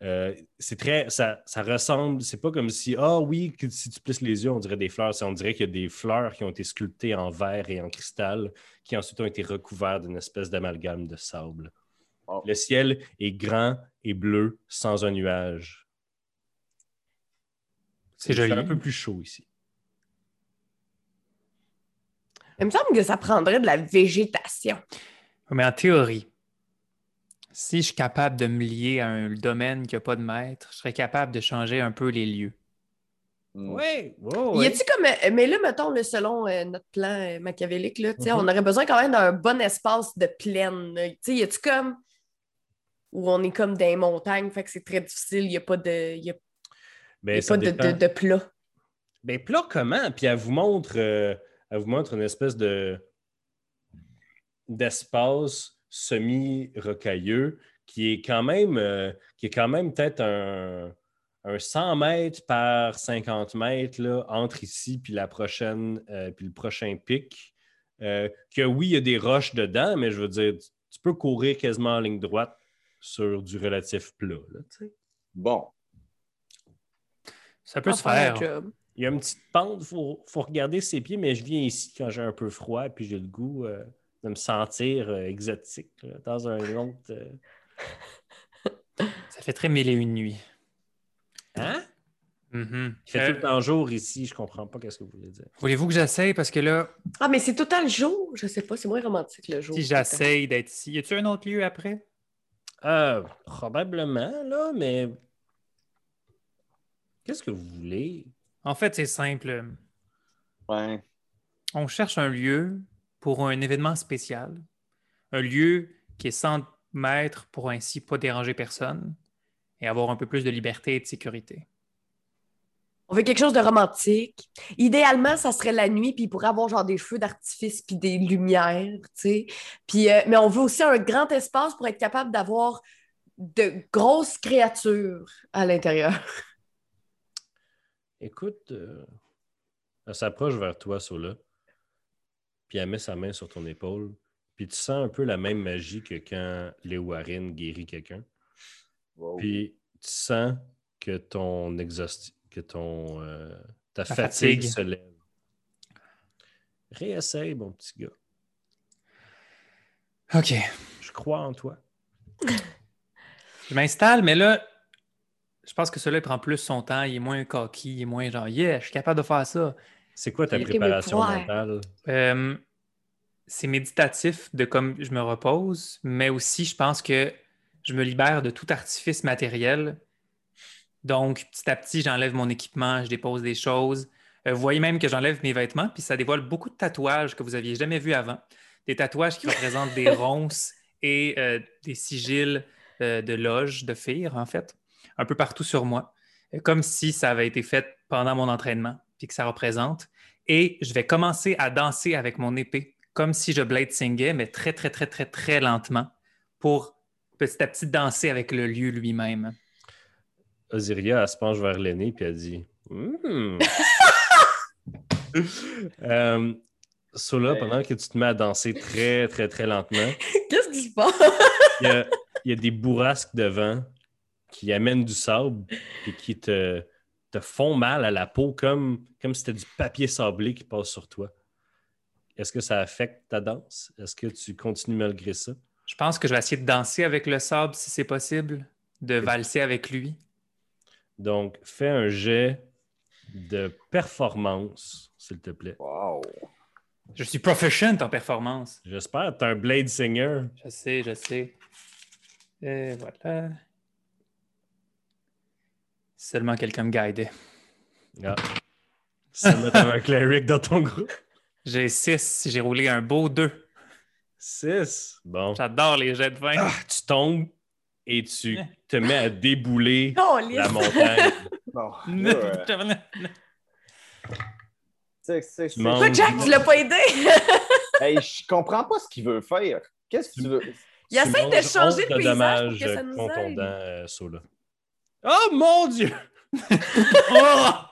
Euh, c'est très. Ça, ça ressemble. C'est pas comme si. Ah oui, que si tu plisses les yeux, on dirait des fleurs. C'est- On dirait qu'il y a des fleurs qui ont été sculptées en verre et en cristal, qui ensuite ont été recouvertes d'une espèce d'amalgame de sable. Oh. Le ciel est grand et bleu, sans un nuage. C'est un peu plus chaud ici. Il me semble que ça prendrait de la végétation. Mais en théorie, si je suis capable de me lier à un domaine qui n'a pas de maître, je serais capable de changer un peu les lieux. Mm. Oui, Y a-tu comme. euh, Mais là, mettons, le selon euh, notre plan euh, machiavélique, là, Mhm. on aurait besoin quand même d'un bon espace de plaine. là. Y a-tu comme. Où on est comme dans les montagnes, fait que c'est très difficile, il n'y a pas de. Y a, y Ben, a ça pas de, de, de plat? Ben, plat comment? Puis elle vous montre, euh, elle vous montre une espèce de d'espace semi-rocailleux qui est quand même, euh, qui est quand même peut-être un, un 100 mètres par 50 mètres là, entre ici puis la prochaine, euh, puis le prochain pic. Euh, que oui, il y a des roches dedans, mais je veux dire, tu, peux courir quasiment en ligne droite sur du relatif plat. là, tu sais. Bon. Ça peut se faire. Il y a une petite pente, il faut, faut regarder ses pieds, mais je viens ici quand j'ai un peu froid, puis j'ai le goût euh, de me sentir euh, exotique là, dans un autre. euh, Ça fait très mille et une nuits. Hein? Mhm. Il fait Euh, tout le temps jour ici, je comprends pas qu'est-ce que vous voulez dire. Voulez-vous que j'essaye? Parce que là, Ah, mais c'est tout le temps le jour. Je sais pas, c'est moins romantique le jour. si j'essaye d'être ici, y a-tu un autre lieu après? Euh, probablement, là, mais. Qu'est-ce que vous voulez? En fait, c'est simple. Ouais. On cherche un lieu pour un événement spécial. Un lieu qui est 100 mètres pour ainsi pas déranger personne et avoir un peu plus de liberté et de sécurité. On veut quelque chose de romantique. Idéalement, ça serait la nuit, puis il pourrait avoir genre des feux d'artifice puis des lumières, tu sais. Puis, euh, mais on veut aussi un grand espace pour être capable d'avoir de grosses créatures à l'intérieur. Écoute, euh, elle s'approche vers toi, Sola, puis elle met sa main sur ton épaule, puis tu sens un peu la même magie que quand Léowarine guérit quelqu'un. Wow. Puis tu sens que ton exhaustion, que ton euh, ta Ta fatigue, fatigue. se lève. Réessaye, mon petit gars. OK. Je crois en toi. Je m'installe, mais là, je pense que celui-là prend plus son temps. Il est moins coquille, il est moins genre, yeah, je suis capable de faire ça. C'est quoi ta préparation mentale? Euh, c'est méditatif de comme je me repose, mais aussi je pense que je me libère de tout artifice matériel. Donc, petit à petit, j'enlève mon équipement, je dépose des choses. Euh, vous voyez même que j'enlève mes vêtements, puis ça dévoile beaucoup de tatouages que vous aviez jamais vus avant. Des tatouages qui représentent des [LAUGHS] ronces et euh, des sigils euh, de loge, de fire, en fait, un peu partout sur moi, comme si ça avait été fait pendant mon entraînement, puis que ça représente. Et je vais commencer à danser avec mon épée, comme si je blade singais, mais très, très, très, très, très lentement, pour petit à petit danser avec le lieu lui-même. Osiria, elle se penche vers l'aîné puis elle dit. [LAUGHS] Euh, Sola, Ouais. pendant que tu te mets à danser très, très, très lentement, [LAUGHS] Qu'est-ce qui se passe? il y y a des bourrasques de vent qui amènent du sable et qui te, te font mal à la peau comme, comme si c'était du papier sablé qui passe sur toi. Est-ce que ça affecte ta danse? Est-ce que tu continues malgré ça? Je pense que je vais essayer de danser avec le sable si c'est possible, de valser avec lui. Donc, fais un jet de performance, s'il te plaît. Wow. Je suis proficient en performance. J'espère que tu es un Blade Singer. Je sais, je sais. Et voilà. Seulement quelqu'un me guidait. Ah. Ça met un cleric dans ton groupe. J'ai 6, j'ai roulé un beau 2. 6. Bon. J'adore les jets de vin. Ah, tu tombes et tu te mets à débouler Oh, la montagne. Bon. [LAUGHS] là, euh, tu sais, c'est- Jack, tu l'as pas aidé? [LAUGHS] Hey, je comprends pas ce qu'il veut faire. Qu'est-ce que tu veux? Il essaie de changer 11 le paysage pour que ça nous contondants, aide. euh, Sola. Oh mon Dieu! oh! [LAUGHS]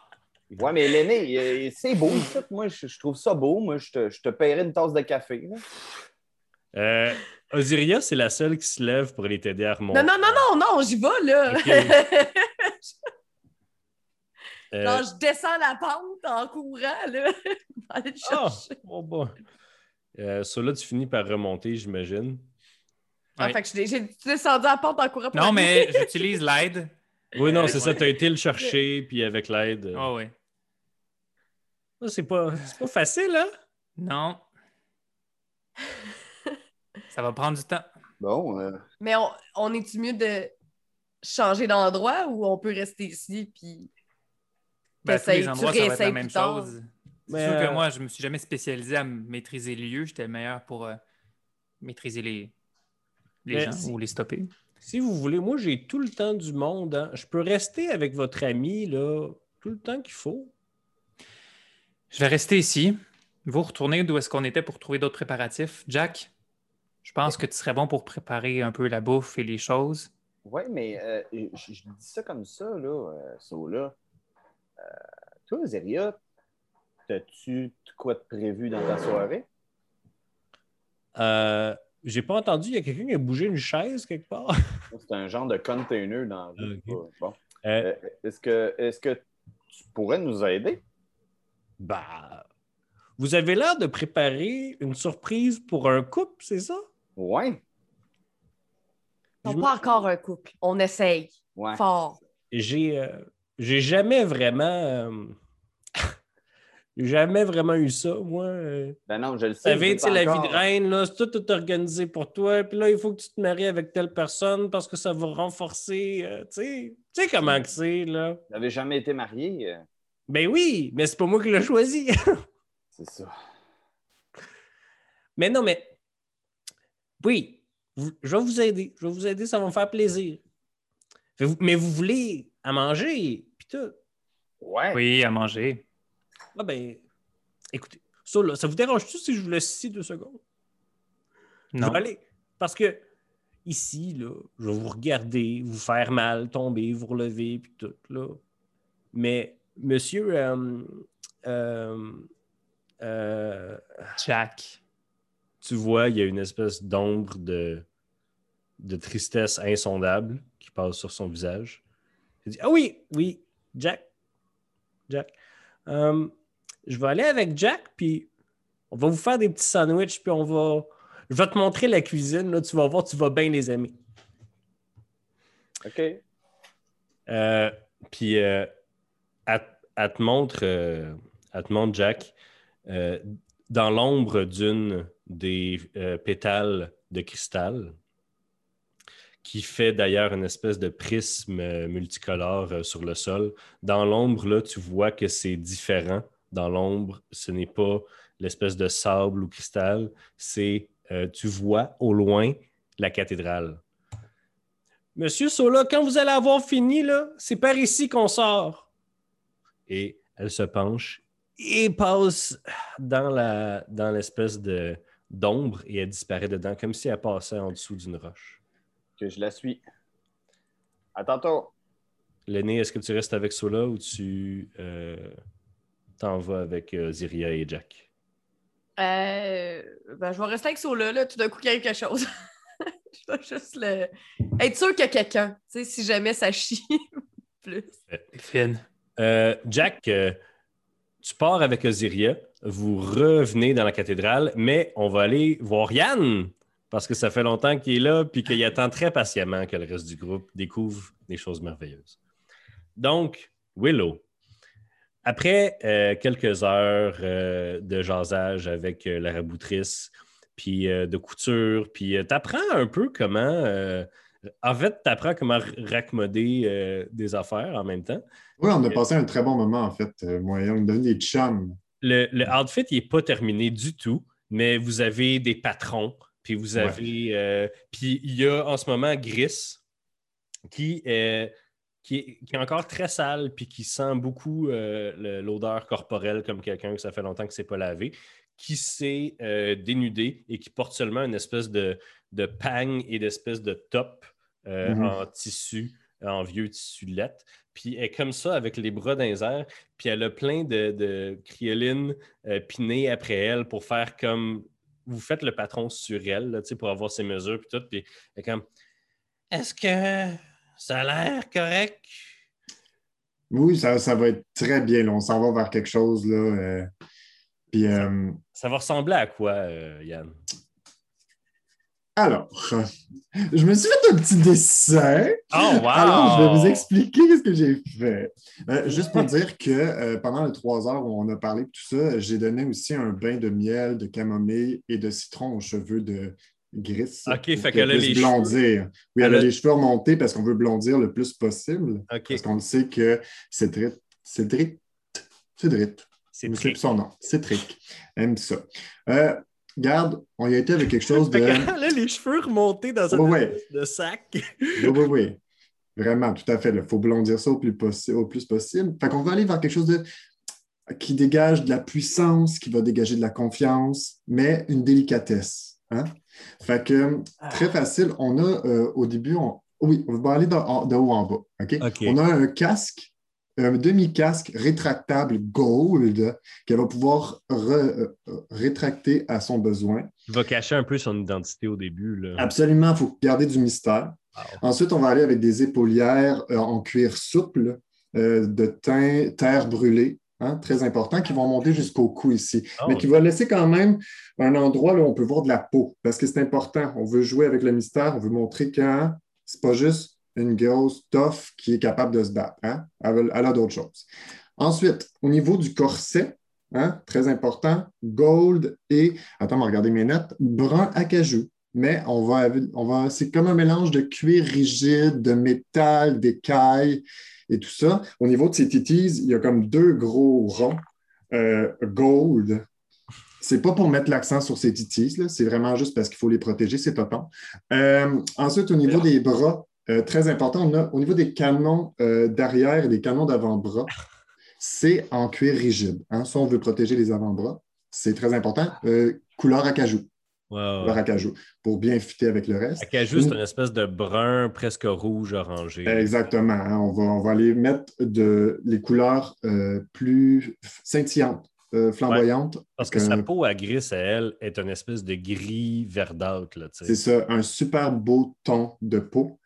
Ouais, mais l'aîné, c'est beau, ça. Moi, je, je trouve ça beau. Moi, je te, je te paierais une tasse de café. là. Euh, Osiria, c'est la seule qui se lève pour aller t'aider à remonter. Non, non, non, non, non, j'y vais, là. Ok. [LAUGHS] Euh, Genre, je descends la pente en courant, là. [LAUGHS] aller le ah, chercher. oh bon. Euh, Sola, tu finis par remonter, j'imagine. Ah, Ouais. fait que j'ai j'ai descendu la pente en courant pour Non, mais j'utilise l'aide. Oui, non, c'est ça, tu as été le chercher, puis avec l'aide. Oh oui. ça, C'est pas, c'est pas facile, hein? Non. [LAUGHS] Ça va prendre du temps. Bon, euh, Mais on, on est-tu mieux de changer d'endroit ou on peut rester ici puis Ben, tous les endroits, ça va être la même chose. C'est Mais, sûr euh, que moi, je me suis jamais spécialisé à maîtriser les lieux. J'étais le meilleur pour euh, maîtriser les, les Mais gens si- ou les stopper. Si vous voulez, moi, j'ai tout le temps du monde. hein. Je peux rester avec votre ami, là, tout le temps qu'il faut. Je vais rester ici. Vous retournez d'où est-ce qu'on était pour trouver d'autres préparatifs. Jack, je pense que tu serais bon pour préparer un peu la bouffe et les choses. ouais, mais euh, je, je dis ça comme ça, là, euh, Sola. Euh, toi, Zeria, as-tu quoi de prévu dans ta soirée? J'ai pas entendu, il y a quelqu'un qui a bougé une chaise quelque part? [LAUGHS] C'est un genre de container dans ok. Bon. Euh, Euh, Est-ce que, est que tu pourrais nous aider? bah, vous avez l'air de préparer une surprise pour un couple, c'est ça? Ouais. On Je me- pas encore un couple. On essaye Ouais. fort. J'ai euh, j'ai jamais vraiment. euh, jamais vraiment eu ça, moi. euh. Ben non, je le Vous sais. tu sais, la vie de reine, là, c'est tout, tout organisé pour toi. Puis là, il faut que tu te maries avec telle personne parce que ça va renforcer. euh, tu sais, tu sais comment que c'est, là. Vous n'avez jamais été marié? euh, Ben oui, mais c'est pas moi qui l'ai choisi. [LAUGHS] C'est ça. mais non, mais. Oui, je vais vous aider. Je vais vous aider, ça va me faire plaisir. Mais vous voulez à manger, puis tout. Ouais. Oui, à manger. Ah ben, écoutez, ça, là, ça vous dérange-tu si je vous laisse ici deux secondes? Non. aller. Parce que ici, là, je vais vous regarder, vous faire mal, tomber, vous relever, puis tout, là. Mais, monsieur, euh, euh, euh, Jack. tu vois, il y a une espèce d'ombre de, de tristesse insondable qui passe sur son visage. Il dit Ah oui, oui, Jack. Jack. Euh, je vais aller avec Jack, puis on va vous faire des petits sandwichs, puis on va. Je vais te montrer la cuisine, là, tu vas voir, tu vas bien les aimer. OK. Euh, puis euh, elle, elle te montre, euh, elle te montre Jack, euh, dans l'ombre d'une des euh, pétales de cristal, qui fait d'ailleurs une espèce de prisme multicolore sur le sol. Dans l'ombre, là, tu vois que c'est différent. Dans l'ombre, ce n'est pas l'espèce de sable ou cristal, c'est, euh, tu vois au loin la cathédrale. Monsieur Sola, quand vous allez avoir fini, là, c'est par ici qu'on sort. Et elle se penche et passe dans la dans l'espèce de d'ombre et elle disparaît dedans, comme si elle passait en dessous d'une roche. Que je la suis. À tantôt. L'aîné, est-ce que tu restes avec Sola ou tu euh, t'en vas avec euh, Ziria et Jack? Euh, ben, je vais rester avec ça là, là, tout d'un coup qu'il arrive quelque chose. [LAUGHS] je vais juste le... être sûr qu'il y a quelqu'un, tu sais, si jamais ça chie [LAUGHS] plus. Fine. Euh, Jack, euh, tu pars avec Osiria, vous revenez dans la cathédrale, mais on va aller voir Yann, parce que ça fait longtemps qu'il est là, puis qu'il attend très patiemment que le reste du groupe découvre des choses merveilleuses. Donc, Willow, après euh, quelques heures euh, de jasage avec euh, la raboutrice, puis de couture, puis tu apprends un peu comment... en fait, tu apprends comment raccommoder des affaires en même temps. Oui, on a passé un très bon moment, en fait. Moi on est des chums. Le, le outfit n'est pas terminé du tout, mais vous avez des patrons, puis vous avez. puis il y a en ce moment Gris qui, qui, est, qui est encore très sale, puis qui sent beaucoup euh, l'odeur corporelle comme quelqu'un que ça fait longtemps que c'est pas lavé, qui s'est euh, dénudé et qui porte seulement une espèce de, de pang et d'espèce de top euh, Mhm. en tissu, en vieux tissu lettre. Puis elle est comme ça avec les bras dans les airs, puis elle a plein de, de criolines euh, pinées après elle pour faire comme vous faites le patron sur elle, là, tu sais, pour avoir ses mesures puis tout. Puis elle est comme Est-ce que ça a l'air correct? Oui, ça, ça va être très bien. là. On s'en va vers quelque chose. Là, euh, Puis, euh, Ça va ressembler à quoi, euh, Yann? alors, je me suis fait un petit dessin. Oh, wow! Alors, je vais vous expliquer ce que j'ai fait. Juste pour dire que pendant les trois heures où on a parlé de tout ça, j'ai donné aussi un bain de miel, de camomille et de citron aux cheveux de Gris. Ok, fait qu'elle a les blondir. Oui, elle, Elle a a- les cheveux remontés parce qu'on veut blondir le plus possible. Parce qu'on le sait que Cédric, Cédric, Cédric, c'est plus son nom, Cédric, aime ça. Euh, garde, on y a été avec quelque chose de... A les cheveux remontés dans un espèce de sac. [LAUGHS] Oui, oui, oui. Vraiment, tout à fait. Il faut blondir ça au plus, au plus possible. Fait qu'on va aller vers quelque chose de qui dégage de la puissance, qui va dégager de la confiance, mais une délicatesse. Hein? Fait que très facile. On a euh, au début, on... oui, on va aller de, en- de haut en bas. On a un casque un demi-casque rétractable gold qu'elle va pouvoir re- euh, rétracter à son besoin. Il va cacher un peu son identité au début. Là. Absolument, il faut garder du mystère. Wow. Ensuite, on va aller avec des épaulières euh, en cuir souple, euh, de teint terre brûlée, hein, très important, qui vont monter jusqu'au cou ici, Oh. mais qui va laisser quand même un endroit là où on peut voir de la peau, parce que c'est important. On veut jouer avec le mystère, on veut montrer que hein, c'est pas juste une grosse toffe qui est capable de se battre. hein. Elle, a- elle a d'autres choses. Ensuite, au niveau du corset, hein, très important, gold et, attends, on va regarder mes notes, brun acajou. Mais on va, on va, c'est comme un mélange de cuir rigide, de métal, d'écaille et tout ça. Au niveau de ces titis, il y a comme deux gros ronds euh, gold. C'est pas pour mettre l'accent sur ces titis, c'est vraiment juste parce qu'il faut les protéger, c'est toton. Euh, ensuite, au niveau des bras, euh, très important, on a au niveau des canons euh, d'arrière et des canons d'avant-bras, c'est en cuir rigide. Hein. Ça, on veut protéger les avant-bras. C'est très important. Euh, couleur acajou. Couleur acajou, pour bien fitter avec le reste. Acajou, c'est une espèce de brun presque rouge orangé. Exactement. hein. On, va, on va aller mettre de, les couleurs euh, plus scintillantes, euh, flamboyantes. Parce que Euh, sa peau à gris, à elle, est une espèce de gris verdâtre. C'est ça, un super beau ton de peau.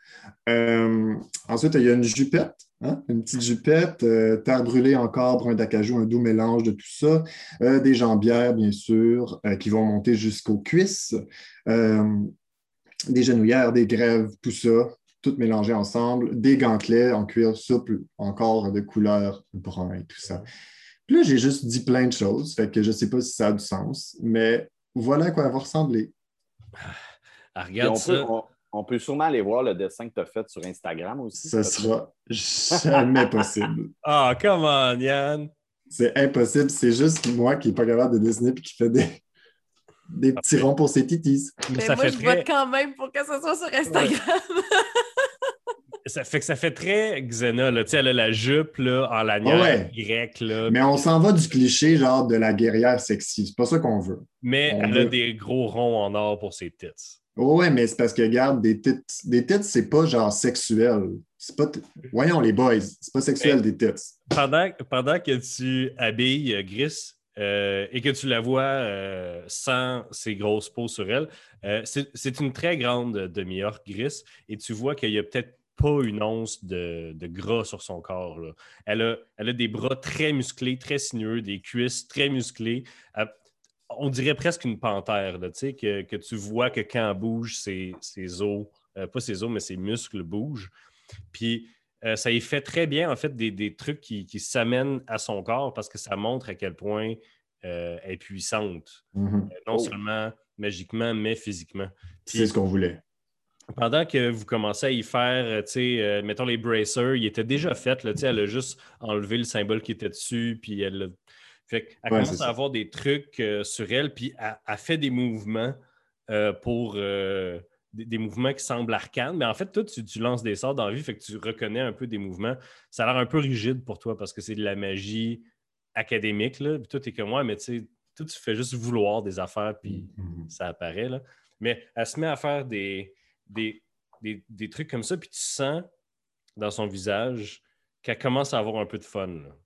Euh, ensuite, il y a une jupette, hein, une petite jupette, euh, terre brûlée encore, brun d'acajou, un doux mélange de tout ça. Euh, des jambières, bien sûr, euh, qui vont monter jusqu'aux cuisses. Euh, des genouillères, des grèves, tout ça, tout mélangé ensemble. Des gantelets en cuir souple, encore de couleur brun et tout ça. Puis là, j'ai juste dit plein de choses, fait que je ne sais pas si ça a du sens, mais voilà à quoi elle va ressembler. Ah, regarde on, peut, ça. on, on peut sûrement aller voir le dessin que tu as fait sur Instagram aussi. Ce sera jamais possible. [LAUGHS] Ah, come on, Yann! C'est impossible. C'est juste moi qui n'est pas capable de dessiner et qui fait des, des petits ronds pour ses titis. Mais Mais ça, moi, fait je très... vote quand même pour que ce soit sur Instagram. ça fait que ça fait très Xena. Là. Tu sais, Elle a la jupe là, en lanière Ouais. grecque. Là, Mais on s'en va du cliché genre de la guerrière sexy. C'est pas ça qu'on veut. mais on elle veut- a des gros ronds en or pour ses tits. Ouais, mais c'est parce que, regarde, des tits, des tits, c'est pas genre sexuel. C'est pas. t- Voyons, les boys, c'est pas sexuel des tits. Pendant, pendant que tu habilles euh, Gris euh, et que tu la vois euh, sans ses grosses peaux sur elle, euh, c'est une très grande demi-orque Gris et tu vois qu'il n'y a peut-être pas une once de, de gras sur son corps. là. Elle, a, elle a des bras très musclés, très sinueux, des cuisses très musclées. Elle- on dirait presque une panthère, là, que, que tu vois que quand elle bouge, ses, ses os, euh, pas ses os, mais ses muscles bougent. Puis euh, ça y fait très bien, en fait, des, des trucs qui, qui s'amènent à son corps parce que ça montre à quel point euh, elle est puissante. Mhm. Euh, Non Oh. seulement magiquement, mais physiquement. C'est ce qu'on voulait. pendant que vous commencez à y faire, tu sais, mettons les bracers, il était déjà fait, là, tu sais, elle a juste enlevé le symbole qui était dessus, puis elle a- Fait Ouais, commence à ça. avoir des trucs euh, sur elle, puis elle, elle fait des mouvements euh, pour euh, des, des mouvements qui semblent arcanes, mais en fait, toi, tu, tu lances des sorts dans la vie, fait que tu reconnais un peu des mouvements. Ça a l'air un peu rigide pour toi parce que c'est de la magie académique, là, puis toi, t'es comme moi, mais tu sais, toi, tu fais juste vouloir des affaires, puis Mhm. ça apparaît. Là. Mais elle se met à faire des, des, des, des trucs comme ça, puis tu sens dans son visage qu'elle commence à avoir un peu de fun. Là,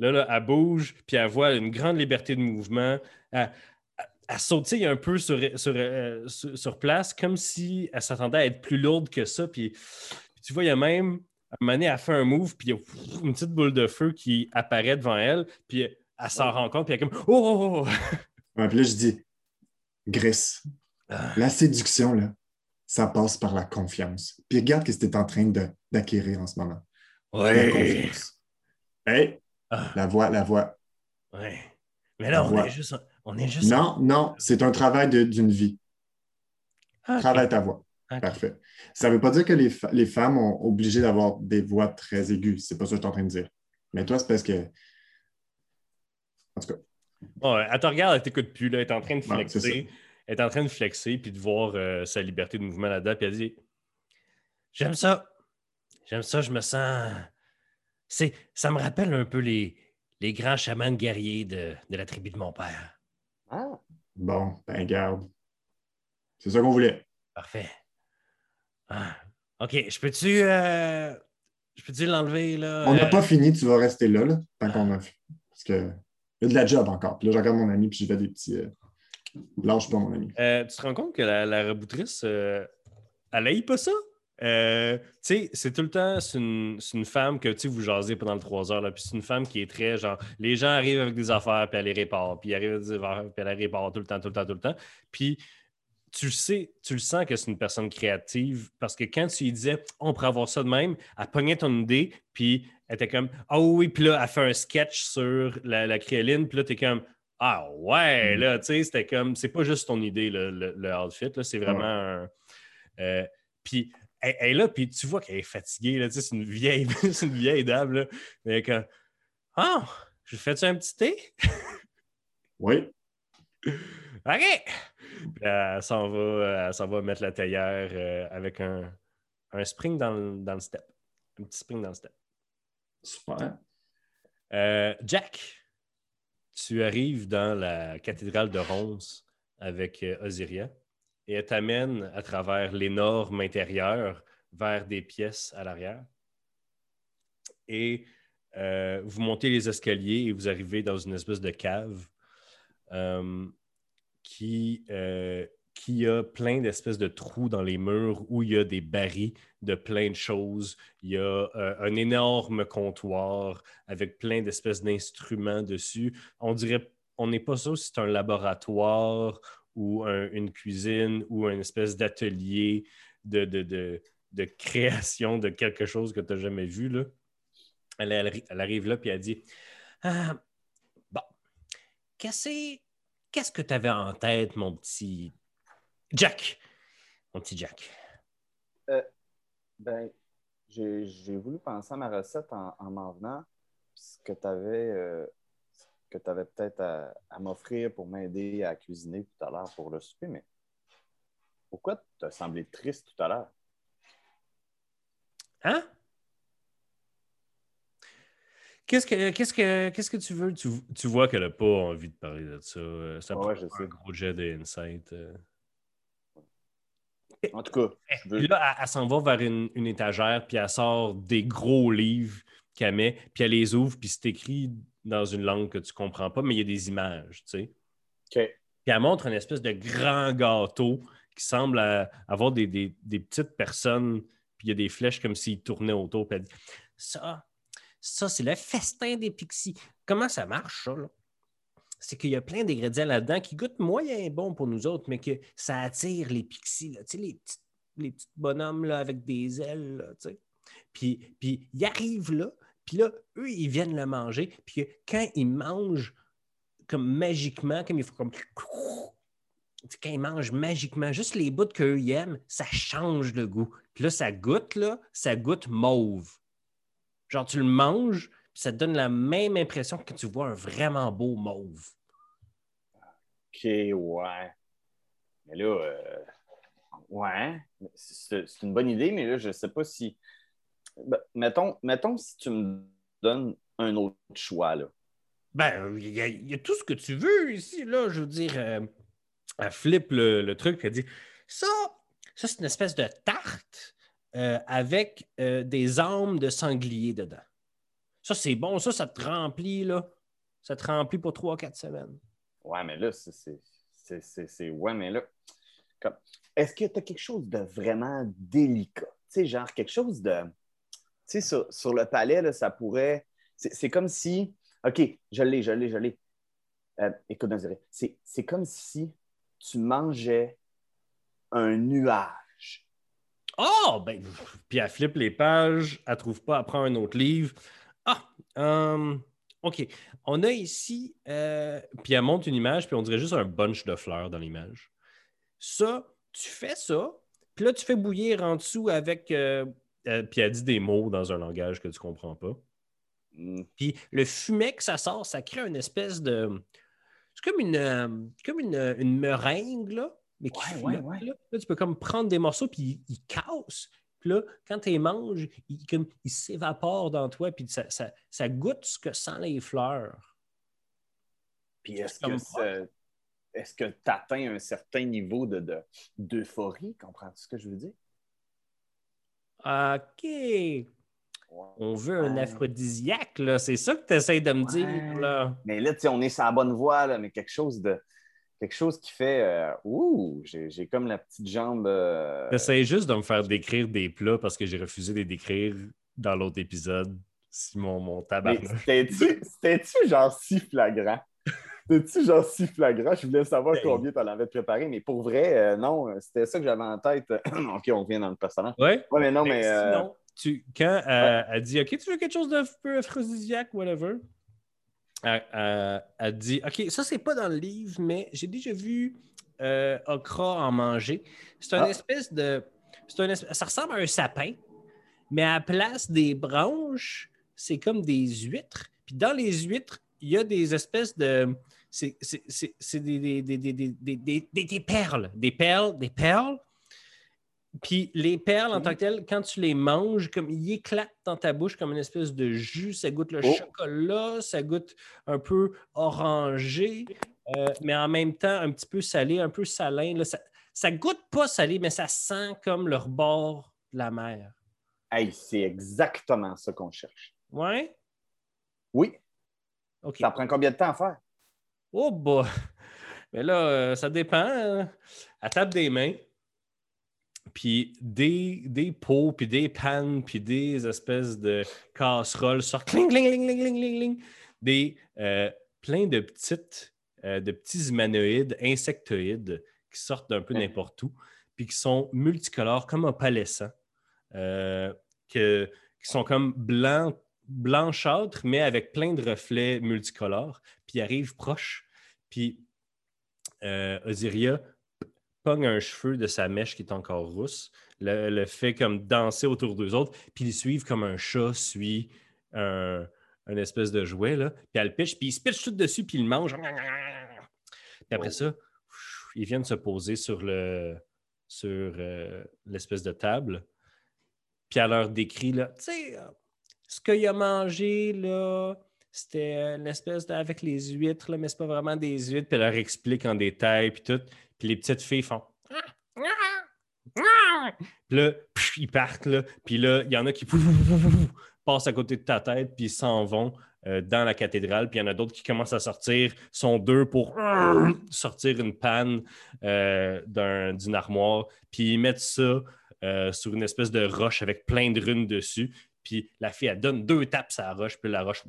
là, là, elle bouge, puis elle voit une grande liberté de mouvement. Elle, elle- sautille un peu sur, sur, euh, sur, sur place, comme si elle s'attendait à être plus lourde que ça. Puis, puis tu vois, il y a même, à un moment donné, elle fait un move, puis il y a une petite boule de feu qui apparaît devant elle, puis elle s'en rend compte, puis elle est comme « Oh, oh, oh! Ouais, puis là, je dis, Grace, Ah. la séduction, là, ça passe par la confiance. Puis regarde ce que tu es en train d'acquérir en ce moment. La confiance. Hey, Ah. la voix, la voix. Ouais. Mais là, on est juste. On est juste Non, non, c'est un travail d'une vie. Ah. Travaille ta voix. Parfait. Ça ne veut pas dire que les, les femmes ont obligé d'avoir des voix très aiguës. C'est pas ça que je suis en train de dire. Mais toi, c'est parce que. En tout cas, Ouais, elle te regarde, elle t'écoute plus. Là. Elle est en train de flexer. elle est en train de flexer puis de voir euh, sa liberté de mouvement là-dedans. Puis elle dit J'aime ça. J'aime ça, je me sens. C'est, ça me rappelle un peu les, les grands chamans guerriers de, de la tribu de mon père. Ah, bon, ben garde. C'est ça qu'on voulait. Parfait. Ah, OK, je peux-tu. euh, Je peux-tu l'enlever, là? On n'a Euh, pas fini, tu vas rester là, là tant qu'on a Parce que il y a de la job encore. Puis là, je regarde mon ami, puis je fais des petits. euh, Lâche pas, mon ami. Euh, tu te rends compte que la, la reboutrice, euh, elle haït pas ça? Euh, tu sais, c'est tout le temps, c'est une, femme que tu vous jasez pendant le 3 heures, là, puis c'est une femme qui est très genre, les gens arrivent avec des affaires, puis elle les répare, puis ils arrivent avec des affaires, puis elle les répare tout le temps, tout le temps, tout le temps. Puis tu le sais, tu le sens que c'est une personne créative parce que quand tu lui disais, on pourrait avoir ça de même, elle pognait ton idée, puis elle était comme, ah oui, puis là, elle fait un sketch sur la, la créoline, puis là, t'es comme, ah ouais, Mm. là, tu sais, c'était comme, c'est pas juste ton idée, le, le- le outfit, là, c'est vraiment un. euh, puis elle, elle est là, puis tu vois qu'elle est fatiguée, là, tu sais, c'est une vieille, [LAUGHS] c'est une vieille dame, là. Mais comme, ah, je fais-tu un petit thé? Oui. OK! Puis elle s'en va, mettre la théière euh, avec un, un spring dans le, dans le step. Un petit spring dans le step. Super. Euh, Jack, tu arrives dans la cathédrale de Reims avec euh, Osiria et elle t'amène à travers l'énorme intérieur vers des pièces à l'arrière. Et euh, vous montez les escaliers et vous arrivez dans une espèce de cave euh, qui, euh, qui a plein d'espèces de trous dans les murs où il y a des barils de plein de choses. Il y a un énorme comptoir avec plein d'espèces d'instruments dessus. On dirait, on n'est pas sûr si c'est un laboratoire ou un- une cuisine ou une espèce d'atelier de, de, de- création de quelque chose que tu n'as jamais vu. Là. Elle, elle- arrive là et elle dit Ah, Bon, qu'est-ce que tu avais en tête, mon petit Jack? Mon petit Jack. Ben, j'ai voulu penser à ma recette en en m'en venant. Puis Ce que tu avais, que tu avais peut-être à, à m'offrir pour m'aider à cuisiner tout à l'heure pour le souper, mais pourquoi tu as semblé triste tout à l'heure? Hein? Qu'est-ce que, qu'est-ce que, qu'est-ce que tu veux? Tu, tu vois qu'elle n'a pas envie de parler de ça. Euh, Ça Ouais, je un sais. gros jet d'insight. euh. En tout cas, je veux. Puis là, elle, elle s'en va vers une, une étagère, puis elle sort des gros livres qu'elle met, puis elle les ouvre, puis c'est écrit dans une langue que tu comprends pas, mais il y a des images, tu sais. OK. Puis elle montre une espèce de grand gâteau qui semble avoir des, des- des petites personnes, puis il y a des flèches comme s'ils tournaient autour. Puis elle dit Ça, ça, c'est le festin des pixies. Comment ça marche, ça, là? C'est qu'il y a plein d'ingrédients là-dedans qui goûtent moyen bon pour nous autres, mais que ça attire les pixies, là. Tu sais, les petits, les petits bonhommes là, avec des ailes, là, tu sais. Puis, puis ils arrivent là, puis là, eux, ils viennent le manger, puis quand ils mangent comme magiquement, comme il faut comme. Quand ils mangent magiquement, juste les bouts qu'eux ils aiment, ça change le goût. Puis là, ça goûte, là, ça goûte mauve. Genre, tu le manges, puis ça te donne la même impression que tu vois un vraiment beau mauve. OK, ouais. Mais là, euh, ouais, c'est une bonne idée, mais là, je ne sais pas si. Ben, mettons, mettons si tu me donnes un autre choix, là. Ben, il y, a- il y a tout ce que tu veux ici, là. Je veux dire, euh, elle flippe le, le truc, elle dit Ça, ça c'est une espèce de tarte euh, avec euh, des âmes de sanglier dedans. Ça, c'est bon, ça, ça te remplit, là. Ça te remplit pour 3-4 semaines. Ouais, mais là, c'est- Ouais, mais là. comme- Est-ce que tu as quelque chose de vraiment délicat? Tu sais, genre quelque chose de. Sais, sur, le palais, là, ça pourrait. C'est comme si. OK, je l'ai, je l'ai, je l'ai. Euh, écoute, c'est c'est comme si tu mangeais un nuage. Oh, ben, puis elle flippe les pages, elle trouve pas, elle prend un autre livre. Ah, euh, OK. On a ici, euh, puis elle montre une image, puis on dirait juste un bunch de fleurs dans l'image. Ça, tu fais ça, puis là, tu fais bouillir en dessous avec. euh, euh, puis elle dit des mots dans un langage que tu comprends pas. Hmm, Puis le fumet que ça sort, ça crée une espèce de. C'est comme une, euh, comme une, une meringue, là. Mais qui Ouais, flotte, ouais, ouais. Là. Là, tu peux comme prendre des morceaux, puis ils, cassent. Puis là, quand tu les manges, ils, comme, ils s'évaporent dans toi, puis ça, ça, ça goûte ce que sent les fleurs. Puis est-ce que est-ce que tu atteins un certain niveau de, de- d'euphorie? Comprends-tu ce que je veux dire? OK. On veut un aphrodisiaque, là. C'est ça que tu essaies de me dire, là. Mais là, tu sais, on est sur la bonne voie, là, mais quelque chose de. Quelque chose qui fait. euh, ouh, j'ai j'ai comme la petite jambe. euh, juste de me faire décrire des plats parce que j'ai refusé de les décrire dans l'autre épisode. Simon, mon c'était-tu c'était-tu genre si flagrant? C'était-tu genre si flagrant? Je voulais savoir Ben. combien tu en avais préparé, mais pour vrai, euh, non, c'était ça que j'avais en tête. [CLEARS THROAT] OK, on revient dans le personnage. Ouais? Ouais, mais non, mais. Mais euh, sinon, tu, quand euh, elle dit OK, tu veux quelque chose de peu aphrodisiaque, whatever, elle, elle- elle dit OK, ça, c'est pas dans le livre, mais j'ai déjà vu euh, Okra en manger. C'est une Ah. espèce de. c'est un espèce- ça ressemble à un sapin, mais à la place des branches, c'est comme des huîtres. Puis dans les huîtres, il y a des espèces de. C'est des, des, des, des, des, des- des- des- des perles. Des perles, des perles. Puis les perles, en tant que telles, quand tu les manges, comme ils éclatent dans ta bouche comme une espèce de jus, ça goûte le Oh. chocolat, ça goûte un peu orangé, euh, mais en même temps un petit peu salé, un peu salin. là. Ça, ça goûte pas salé, mais ça sent comme le rebord de la mer. hey, c'est exactement ça qu'on cherche. Ouais? Oui, OK. ça prend combien de temps à faire? Oh, bah! [LAUGHS] Mais là, euh, ça dépend. hein. À table des mains, puis des, des pots, puis des pannes, puis des espèces de casseroles sortent cling, cling, cling, cling, cling, cling, cling. Des, euh, plein de petites, euh, de petits humanoïdes, insectoïdes qui sortent d'un peu n'importe où, puis qui sont multicolores, comme opalescents, euh, que, qui sont comme blancs, blanchâtres, mais avec plein de reflets multicolores, puis ils arrivent proches, puis euh, Osiria pogne un cheveu de sa mèche qui est encore rousse, le, fait comme danser autour d'eux autres, puis ils suivent comme un chat suit un, espèce de jouet, là. puis elle pitch, puis il se pitch tout dessus, puis il le mange. Puis après ça, ils viennent se poser sur le sur euh, l'espèce de table, puis elle leur décrit, là, tu ce qu'il a mangé, là, c'était euh, l'espèce de- avec les huîtres, là, mais c'est pas vraiment des huîtres. Puis elle leur explique en détail, puis tout. Puis les petites filles font. Puis là, ils partent, là. Puis là, il y en a qui passent à côté de ta tête, puis ils s'en vont euh, dans la cathédrale. Puis il y en a d'autres qui commencent à sortir, sont deux pour sortir une panne euh, d'un- d'une armoire. Puis ils mettent ça euh, sur une espèce de roche avec plein de runes dessus. Puis la fille, elle donne deux tapes à la roche, puis la roche,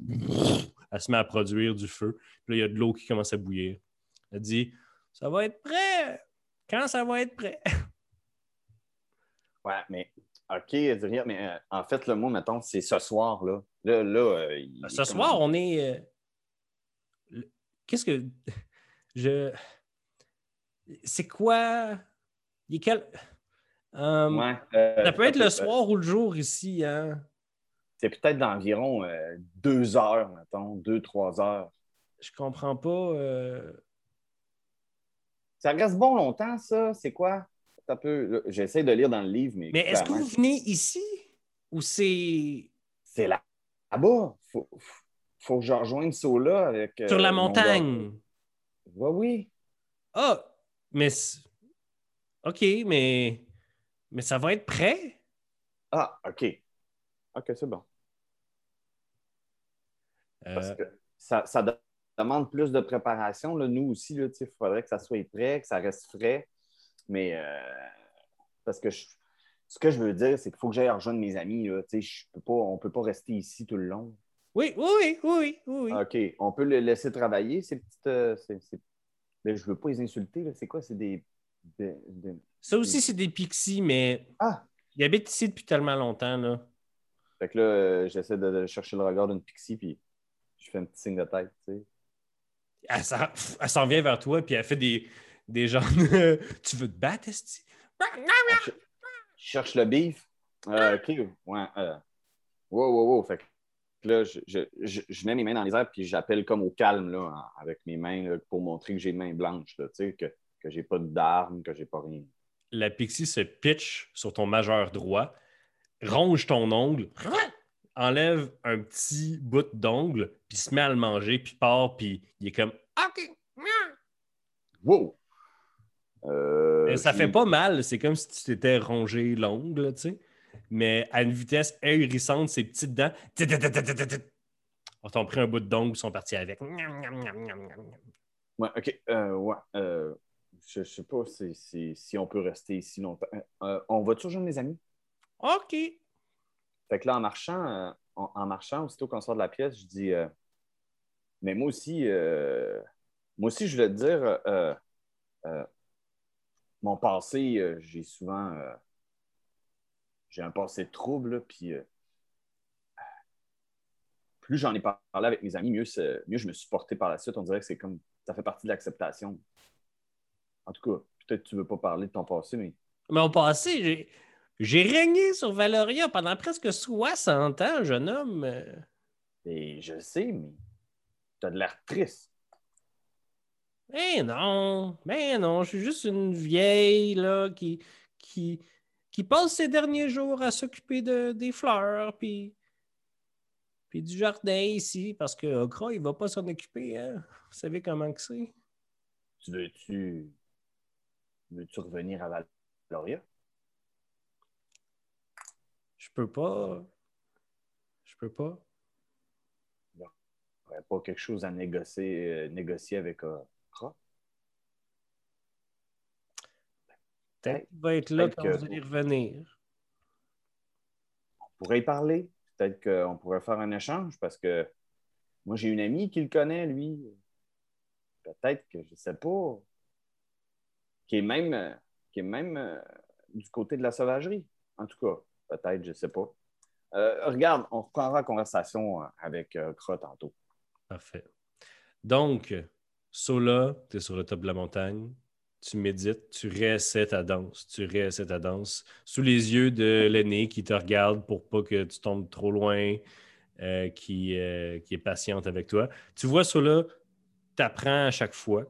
elle se met à produire du feu. Puis là, il y a de l'eau qui commence à bouillir. Elle dit Ça va être prêt. Quand ça va être prêt? Ouais, mais OK, Adrien, mais euh, en fait, le mot, mettons, c'est ce soir, là. Là, là. euh, il- Ce soir, on est. euh, Qu'est-ce que. Je. C'est quoi. Il est quel. Ouais, Ça peut être le soir ou le jour ici, hein? C'est peut-être d'environ euh, deux heures, mettons, deux, trois heures. Je comprends pas. euh, Ça reste bon longtemps, ça? C'est quoi? Ça peut... là, J'essaie de lire dans le livre, mais. Mais est-ce que vous venez ici? Ou c'est C'est là- là-bas. Faut, faut que je rejoigne Sola avec. euh, sur la mon montagne? Ouais, oui. Ah, mais. OK, mais. Mais ça va être prêt? Ah, OK. OK, c'est bon. Parce Euh, que ça, ça de- demande plus de préparation. Là. Nous aussi, il faudrait que ça soit prêt, que ça reste frais. Mais euh, parce que je- ce que je veux dire, c'est qu'il faut que j'aille rejoindre mes amis. Là. Tu sais, Je peux pas, on ne peut pas rester ici tout le long. Oui, oui, oui, oui, oui. OK. On peut le laisser travailler, ces petites. euh, ces- ces- Mais je ne veux pas les insulter. C'est quoi? C'est des. des- des- Ça aussi, c'est des pixies, mais Ah! ils habitent ici depuis tellement longtemps, là. Fait que là, euh, j'essaie de, de chercher le regard d'une pixie, puis je fais un petit signe de tête. Tu sais. Elle s'en, vient vers toi, puis elle fait des, des genres de, Tu veux te battre, Esti? Je je cherche le beef. Euh, OK. Ouais. Euh... Wow, wow, wow. Fait que là, je, je, je, je mets mes mains dans les airs puis j'appelle comme au calme là, avec mes mains là, pour montrer que j'ai les mains blanches, là, tu sais, que, que j'ai pas d'armes, que j'ai pas rien. La pixie se pitch sur ton majeur droit, ronge ton ongle, enlève un petit bout d'ongle, puis se met à le manger, puis part, puis il est comme OK. Wow! Euh, ça fait pas mal, c'est comme si tu t'étais rongé l'ongle, tu sais. mais à une vitesse ahurissante, ses petites dents. On t'ont pris un bout dongle, ils sont partis avec. Ouais, OK. Euh, ouais. euh, je ne sais pas si, si- si on peut rester ici longtemps. Euh, euh, on va toujours rejoindre mes amis? OK. Fait que là, en marchant, euh, en, marchant, aussitôt qu'on sort de la pièce, je dis euh, Mais moi aussi, euh, moi aussi, je voulais te dire, mon passé, j'ai souvent. j'ai un passé de trouble, puis plus j'en ai parlé avec mes amis, mieux, mieux je me suis porté par la suite. On dirait que c'est comme. Ça fait partie de l'acceptation. En tout cas, peut-être que tu ne veux pas parler de ton passé, mais Mais au passé, j'ai, régné sur Valoria pendant presque 60 ans, jeune homme. Et je le sais, mais tu as de l'air triste. Eh non, mais non, je suis juste une vieille là, qui, qui, qui passe ses derniers jours à s'occuper de, des fleurs, puis, puis du jardin ici, parce que Okra, il va pas s'en occuper. Hein? Vous savez comment que c'est? Tu veux-tu. Veux-tu revenir à Valoria? Je peux pas. Je peux pas. Il n'y aurait pas quelque chose à négocier, euh, négocier avec euh, Kra? Peut-être qu'il va être là quand que- vous allez revenir. On pourrait y parler. Peut-être qu'on pourrait faire un échange parce que moi, j'ai une amie qui le connaît, lui. Peut-être que je ne sais pas. Qui est même, euh, qui est même euh, du côté de la sauvagerie. En tout cas, peut-être, je ne sais pas. Euh, regarde, on reprendra la conversation euh, avec euh, tantôt. Parfait. Donc, Sola, tu es sur le top de la montagne, tu médites, tu réessais ta danse, tu réessais ta danse sous les yeux de l'aîné qui te regarde pour pas que tu tombes trop loin, euh, qui, qui est patiente avec toi. Tu vois, Sola, t'apprends à chaque fois.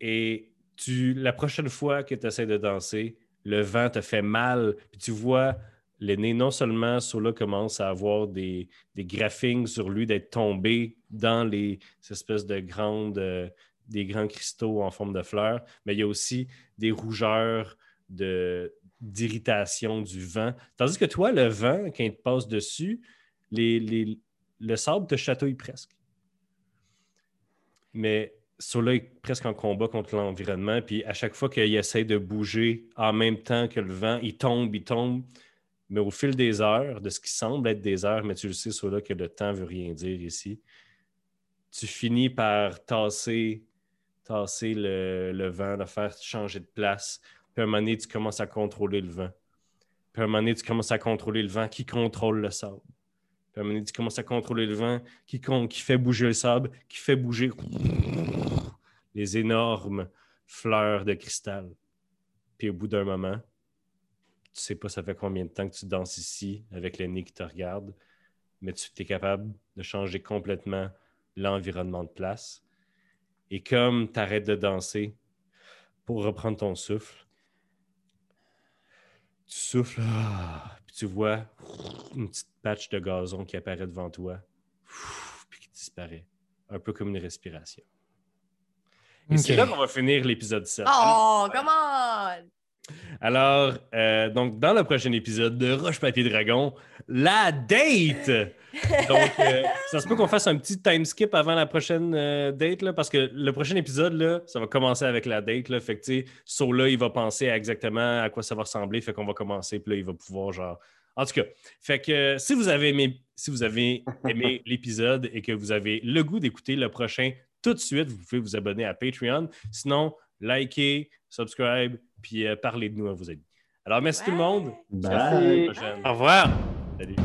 et tu, la prochaine fois que tu essaies de danser, le vent te fait mal. Puis tu vois l'aîné, non seulement Sola commence à avoir des, des sur lui d'être tombé dans les ces espèces de grandes, euh, des grands cristaux en forme de fleurs, mais il y a aussi des rougeurs d'irritation du vent. Tandis que toi, le vent, quand il te passe dessus, le sable te chatouille presque. Mais Sola est presque en combat contre l'environnement, puis à chaque fois qu'il essaie de bouger en même temps que le vent, il tombe, il tombe. Mais au fil des heures, de ce qui semble être des heures, mais tu le sais, Sola, que le temps veut rien dire ici, tu finis par tasser, tasser le, le vent, le faire changer de place. Puis à un moment donné, tu commences à contrôler le vent. Puis à un moment donné, tu commences à contrôler le vent qui contrôle le sable. Puis tu commences à contrôler le vent qui, qui fait bouger le sable, qui fait bouger les énormes fleurs de cristal. Puis au bout d'un moment, tu sais pas ça fait combien de temps que tu danses ici avec le nez qui te regarde, mais tu es capable de changer complètement l'environnement de place. Et comme tu arrêtes de danser pour reprendre ton souffle, tu souffles, ah, tu vois une petite patch de gazon qui apparaît devant toi, puis qui disparaît, un peu comme une respiration. Et c'est là qu'on va finir l'épisode 7. Oh, come on! Alors, euh, donc, dans le prochain épisode de Roche Papier Dragon, la date! Donc, euh, ça se peut qu'on fasse un petit time skip avant la prochaine euh, date, là, parce que le prochain épisode, là, ça va commencer avec la date. Là, fait que, tu sais, Sola, il va penser à exactement à quoi ça va ressembler. Fait qu'on va commencer, puis là, il va pouvoir, genre. En tout cas, fait que si vous avez aimé, si vous avez aimé [LAUGHS] l'épisode et que vous avez le goût d'écouter le prochain tout de suite, vous pouvez vous abonner à Patreon. Sinon, likez, subscribe, puis euh, parlez de nous à vos amis. Alors, merci tout le monde. Bye. À la prochaine. Au revoir. Salut.